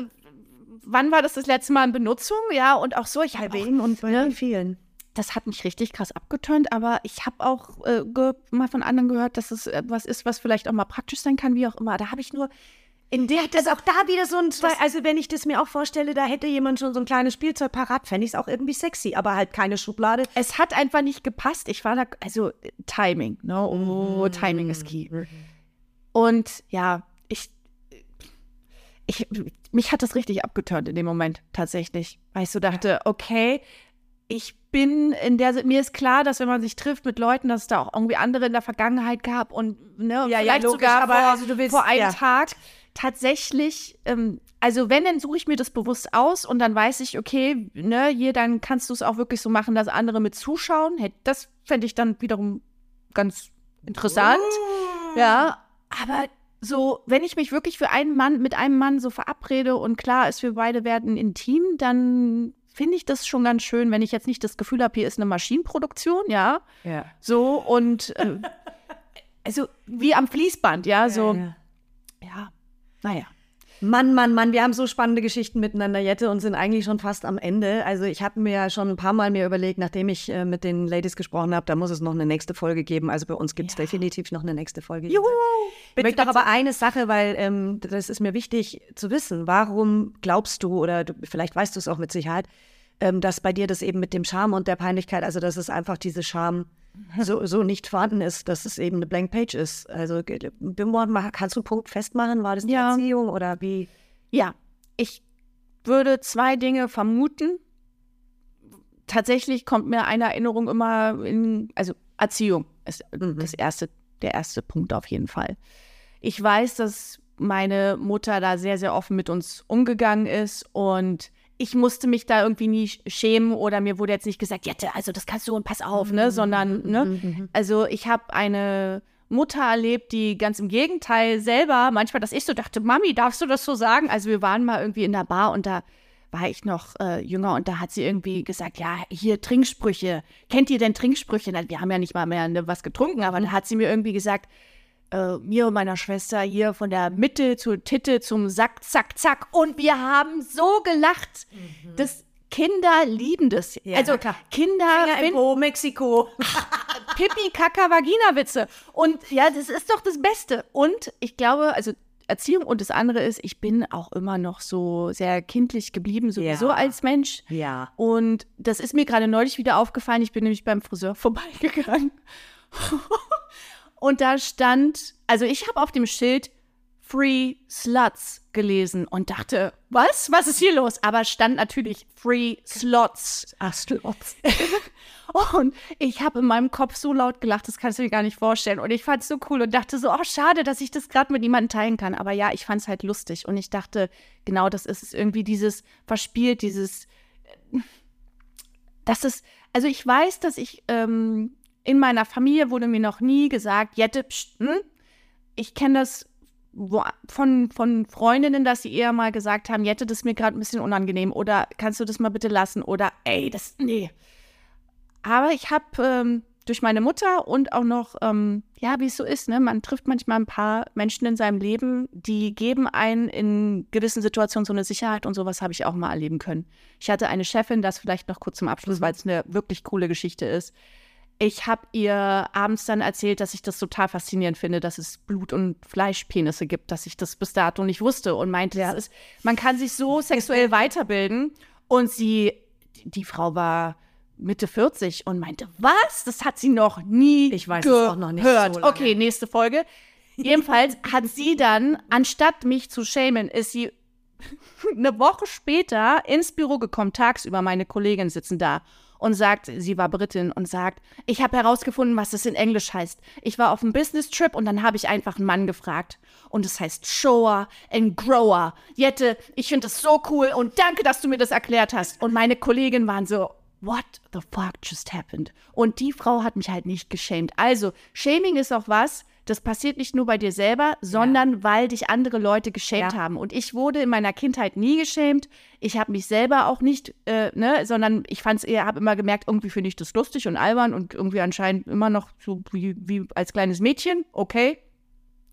wann war das das letzte Mal in Benutzung? Ja, und auch so, ich habe auch, und bei vielen. Das hat mich richtig krass abgeturnt, aber ich habe auch äh, mal von anderen gehört, dass es etwas ist, was vielleicht auch mal praktisch sein kann, wie auch immer. Da habe ich nur in der Das ist auch da wieder so ein, zwei, also wenn ich das mir auch vorstelle, da hätte jemand schon so ein kleines Spielzeug parat, fände ich es auch irgendwie sexy, aber halt keine Schublade. es hat einfach nicht gepasst. Ich war da, also Timing, ne? Oh, Timing ist key. Und ja, ich, ich, mich hat das richtig abgeturnt in dem Moment tatsächlich, weil ich so dachte, okay, ich bin in der, mir ist klar, dass wenn man sich trifft mit Leuten, dass es da auch irgendwie andere in der Vergangenheit gab und ne, Ja, ja, vielleicht logisch, sogar aber vor, also du willst- vor einem ja. Tag. Tatsächlich, ähm, also wenn, dann suche ich mir das bewusst aus und dann weiß ich, okay, ne, hier, dann kannst du es auch wirklich so machen, dass andere mit zuschauen. Hey, das fände ich dann wiederum ganz interessant. Ja, aber so, wenn ich mich wirklich für einen Mann, mit einem Mann so verabrede und klar ist, wir beide werden intim, dann finde ich das schon ganz schön, wenn ich jetzt nicht das Gefühl habe, hier ist eine Maschinenproduktion, ja. Ja. So und äh, also wie am Fließband, ja, so. ja. Ja, naja. Mann, Mann, Mann, wir haben so spannende Geschichten miteinander, Jette, und sind eigentlich schon fast am Ende. Also ich habe mir ja schon ein paar Mal mir überlegt, nachdem ich äh, mit den Ladies gesprochen habe, da muss es noch eine nächste Folge geben. Also bei uns gibt es definitiv noch eine nächste Folge. Juhu! Ich möchte noch aber eine Sache, weil ähm, das ist mir wichtig zu wissen. Warum glaubst du, oder du, vielleicht weißt du es auch mit Sicherheit, ähm, dass bei dir das eben mit dem Charme und der Peinlichkeit, also dass es einfach diese Charme so, so nicht vorhanden ist, dass es eben eine Blank Page ist. Also kannst du einen Punkt festmachen? War das die Ja. Erziehung oder wie? Ja, ich würde zwei Dinge vermuten. Tatsächlich kommt mir eine Erinnerung immer in, also Erziehung ist das erste, der erste Punkt auf jeden Fall. Ich weiß, dass meine Mutter da sehr, sehr offen mit uns umgegangen ist und ich musste mich da irgendwie nie schämen oder mir wurde jetzt nicht gesagt, Jette, also das kannst du und pass auf, ne, sondern, ne, also ich habe eine Mutter erlebt, die ganz im Gegenteil selber, manchmal, dass ich so dachte, Mami, darfst du das so sagen? Also wir waren mal irgendwie in der Bar und da war ich noch äh, jünger und da hat sie irgendwie gesagt, ja, hier Trinksprüche. Kennt ihr denn Trinksprüche? Na, Wir haben ja nicht mal mehr ne, was getrunken, aber dann hat sie mir irgendwie gesagt, äh, mir und meiner Schwester hier von der Mitte zur Titte zum Sack, zack, zack. Und wir haben so gelacht. Das Kinder lieben das. Ja, also klar. Kinder Finger finden Po, Mexiko. [LAUGHS] Pipi, Kaka, Vagina-Witze. Und ja, das ist doch das Beste. Und ich glaube, also Erziehung und das andere ist, ich bin auch immer noch so sehr kindlich geblieben, sowieso Ja. als Mensch. Ja. Und das ist mir gerade neulich wieder aufgefallen. Ich bin nämlich beim Friseur vorbeigegangen. [LAUGHS] und da stand, also ich habe auf dem Schild Free Sluts gelesen und dachte, was? Was ist hier los? Aber stand natürlich Free Slots. Ach, Slots. [LAUGHS] Und ich habe in meinem Kopf so laut gelacht, das kannst du dir gar nicht vorstellen. Und ich fand es so cool und dachte so, oh, schade, dass ich das gerade mit niemandem teilen kann. Aber ja, ich fand es halt lustig. Und ich dachte, genau das ist es irgendwie dieses verspielt, dieses, äh, das ist, also ich weiß, dass ich ähm, in meiner Familie wurde mir noch nie gesagt, Jette, pst, hm? ich kenne das von, von Freundinnen, dass sie eher mal gesagt haben, Jette, das ist mir gerade ein bisschen unangenehm oder kannst du das mal bitte lassen oder ey, das, nee. Aber ich habe ähm, durch meine Mutter und auch noch, ähm, ja, wie es so ist, ne, man trifft manchmal ein paar Menschen in seinem Leben, die geben einen in gewissen Situationen so eine Sicherheit und sowas habe ich auch mal erleben können. Ich hatte eine Chefin, das vielleicht noch kurz zum Abschluss, weil es eine wirklich coole Geschichte ist. Ich habe ihr abends dann erzählt, dass ich das total faszinierend finde, dass es Blut- und Fleischpenisse gibt, dass ich das bis dato nicht wusste und meinte, Ja. ist, man kann sich so sexuell [LAUGHS] weiterbilden. Und sie, die, die Frau war Mitte 40 und meinte, was? Das hat sie noch nie Ich weiß es auch noch nicht gehört. so. Okay, nächste Folge. Jedenfalls [LAUGHS] hat sie dann, anstatt mich zu schämen, ist sie [LAUGHS] eine Woche später ins Büro gekommen, tagsüber, meine Kolleginnen sitzen da und sagt, sie war Britin und sagt, ich habe herausgefunden, was das in Englisch heißt. Ich war auf einem Business-Trip und dann habe ich einfach einen Mann gefragt. Und es heißt Shower and Grower. Jette, ich finde das so cool und danke, dass du mir das erklärt hast. Und meine Kolleginnen waren so, what the fuck just happened? Und die Frau hat mich halt nicht geschämt. Also, Shaming ist auch was, das passiert nicht nur bei dir selber, sondern weil dich andere Leute geschämt Ja. haben. Und ich wurde in meiner Kindheit nie geschämt. Ich habe mich selber auch nicht, äh, ne, sondern ich fand es eher, habe immer gemerkt, irgendwie finde ich das lustig und albern und irgendwie anscheinend immer noch so wie, wie als kleines Mädchen, okay.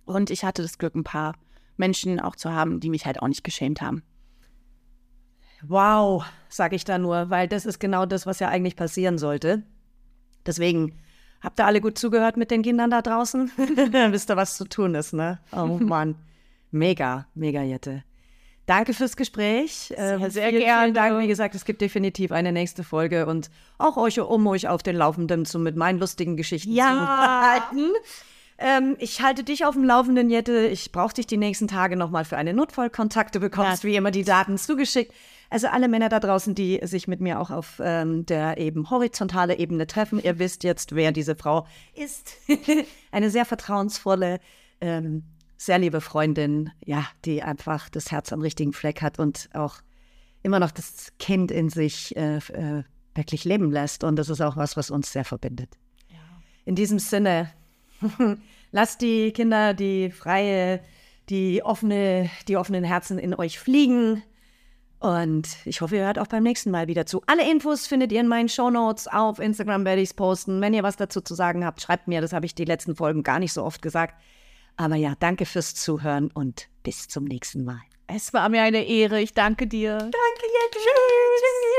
Und ich hatte das Glück, ein paar Menschen auch zu haben, die mich halt auch nicht geschämt haben. Wow, sage ich da nur, weil das ist genau das, was ja eigentlich passieren sollte. Deswegen habt ihr alle gut zugehört mit den Kindern da draußen? Dann [LAUGHS] wisst ihr, was zu tun ist, ne? Oh [LAUGHS] Mann. Mega, mega Jette. Danke fürs Gespräch. Sehr vielen, gerne. Vielen Dank. Wie gesagt, es gibt definitiv eine nächste Folge und auch euch, um euch auf den Laufenden zu mit meinen lustigen Geschichten Ja. zu halten. Ähm, ich halte dich auf dem Laufenden, Jette. Ich brauche dich die nächsten Tage nochmal für eine Notfallkontakt. Du bekommst wie immer die Daten zugeschickt. Also alle Männer da draußen, die sich mit mir auch auf ähm, der eben horizontale Ebene treffen, ihr wisst jetzt, wer diese Frau ist. [LAUGHS] eine sehr vertrauensvolle, ähm, sehr liebe Freundin, ja, die einfach das Herz am richtigen Fleck hat und auch immer noch das Kind in sich äh, äh, wirklich leben lässt. Und das ist auch was, was uns sehr verbindet. In diesem Sinne, [LAUGHS] lasst die Kinder die freie, die offene, die offenen Herzen in euch fliegen. Und ich hoffe, ihr hört auch beim nächsten Mal wieder zu. Alle Infos findet ihr in meinen Shownotes auf Instagram, werde ich es posten. Wenn ihr was dazu zu sagen habt, schreibt mir. Das habe ich die letzten Folgen gar nicht so oft gesagt. Aber ja, danke fürs Zuhören und bis zum nächsten Mal. Es war mir eine Ehre. Ich danke dir. Danke, Jette. Tschüss.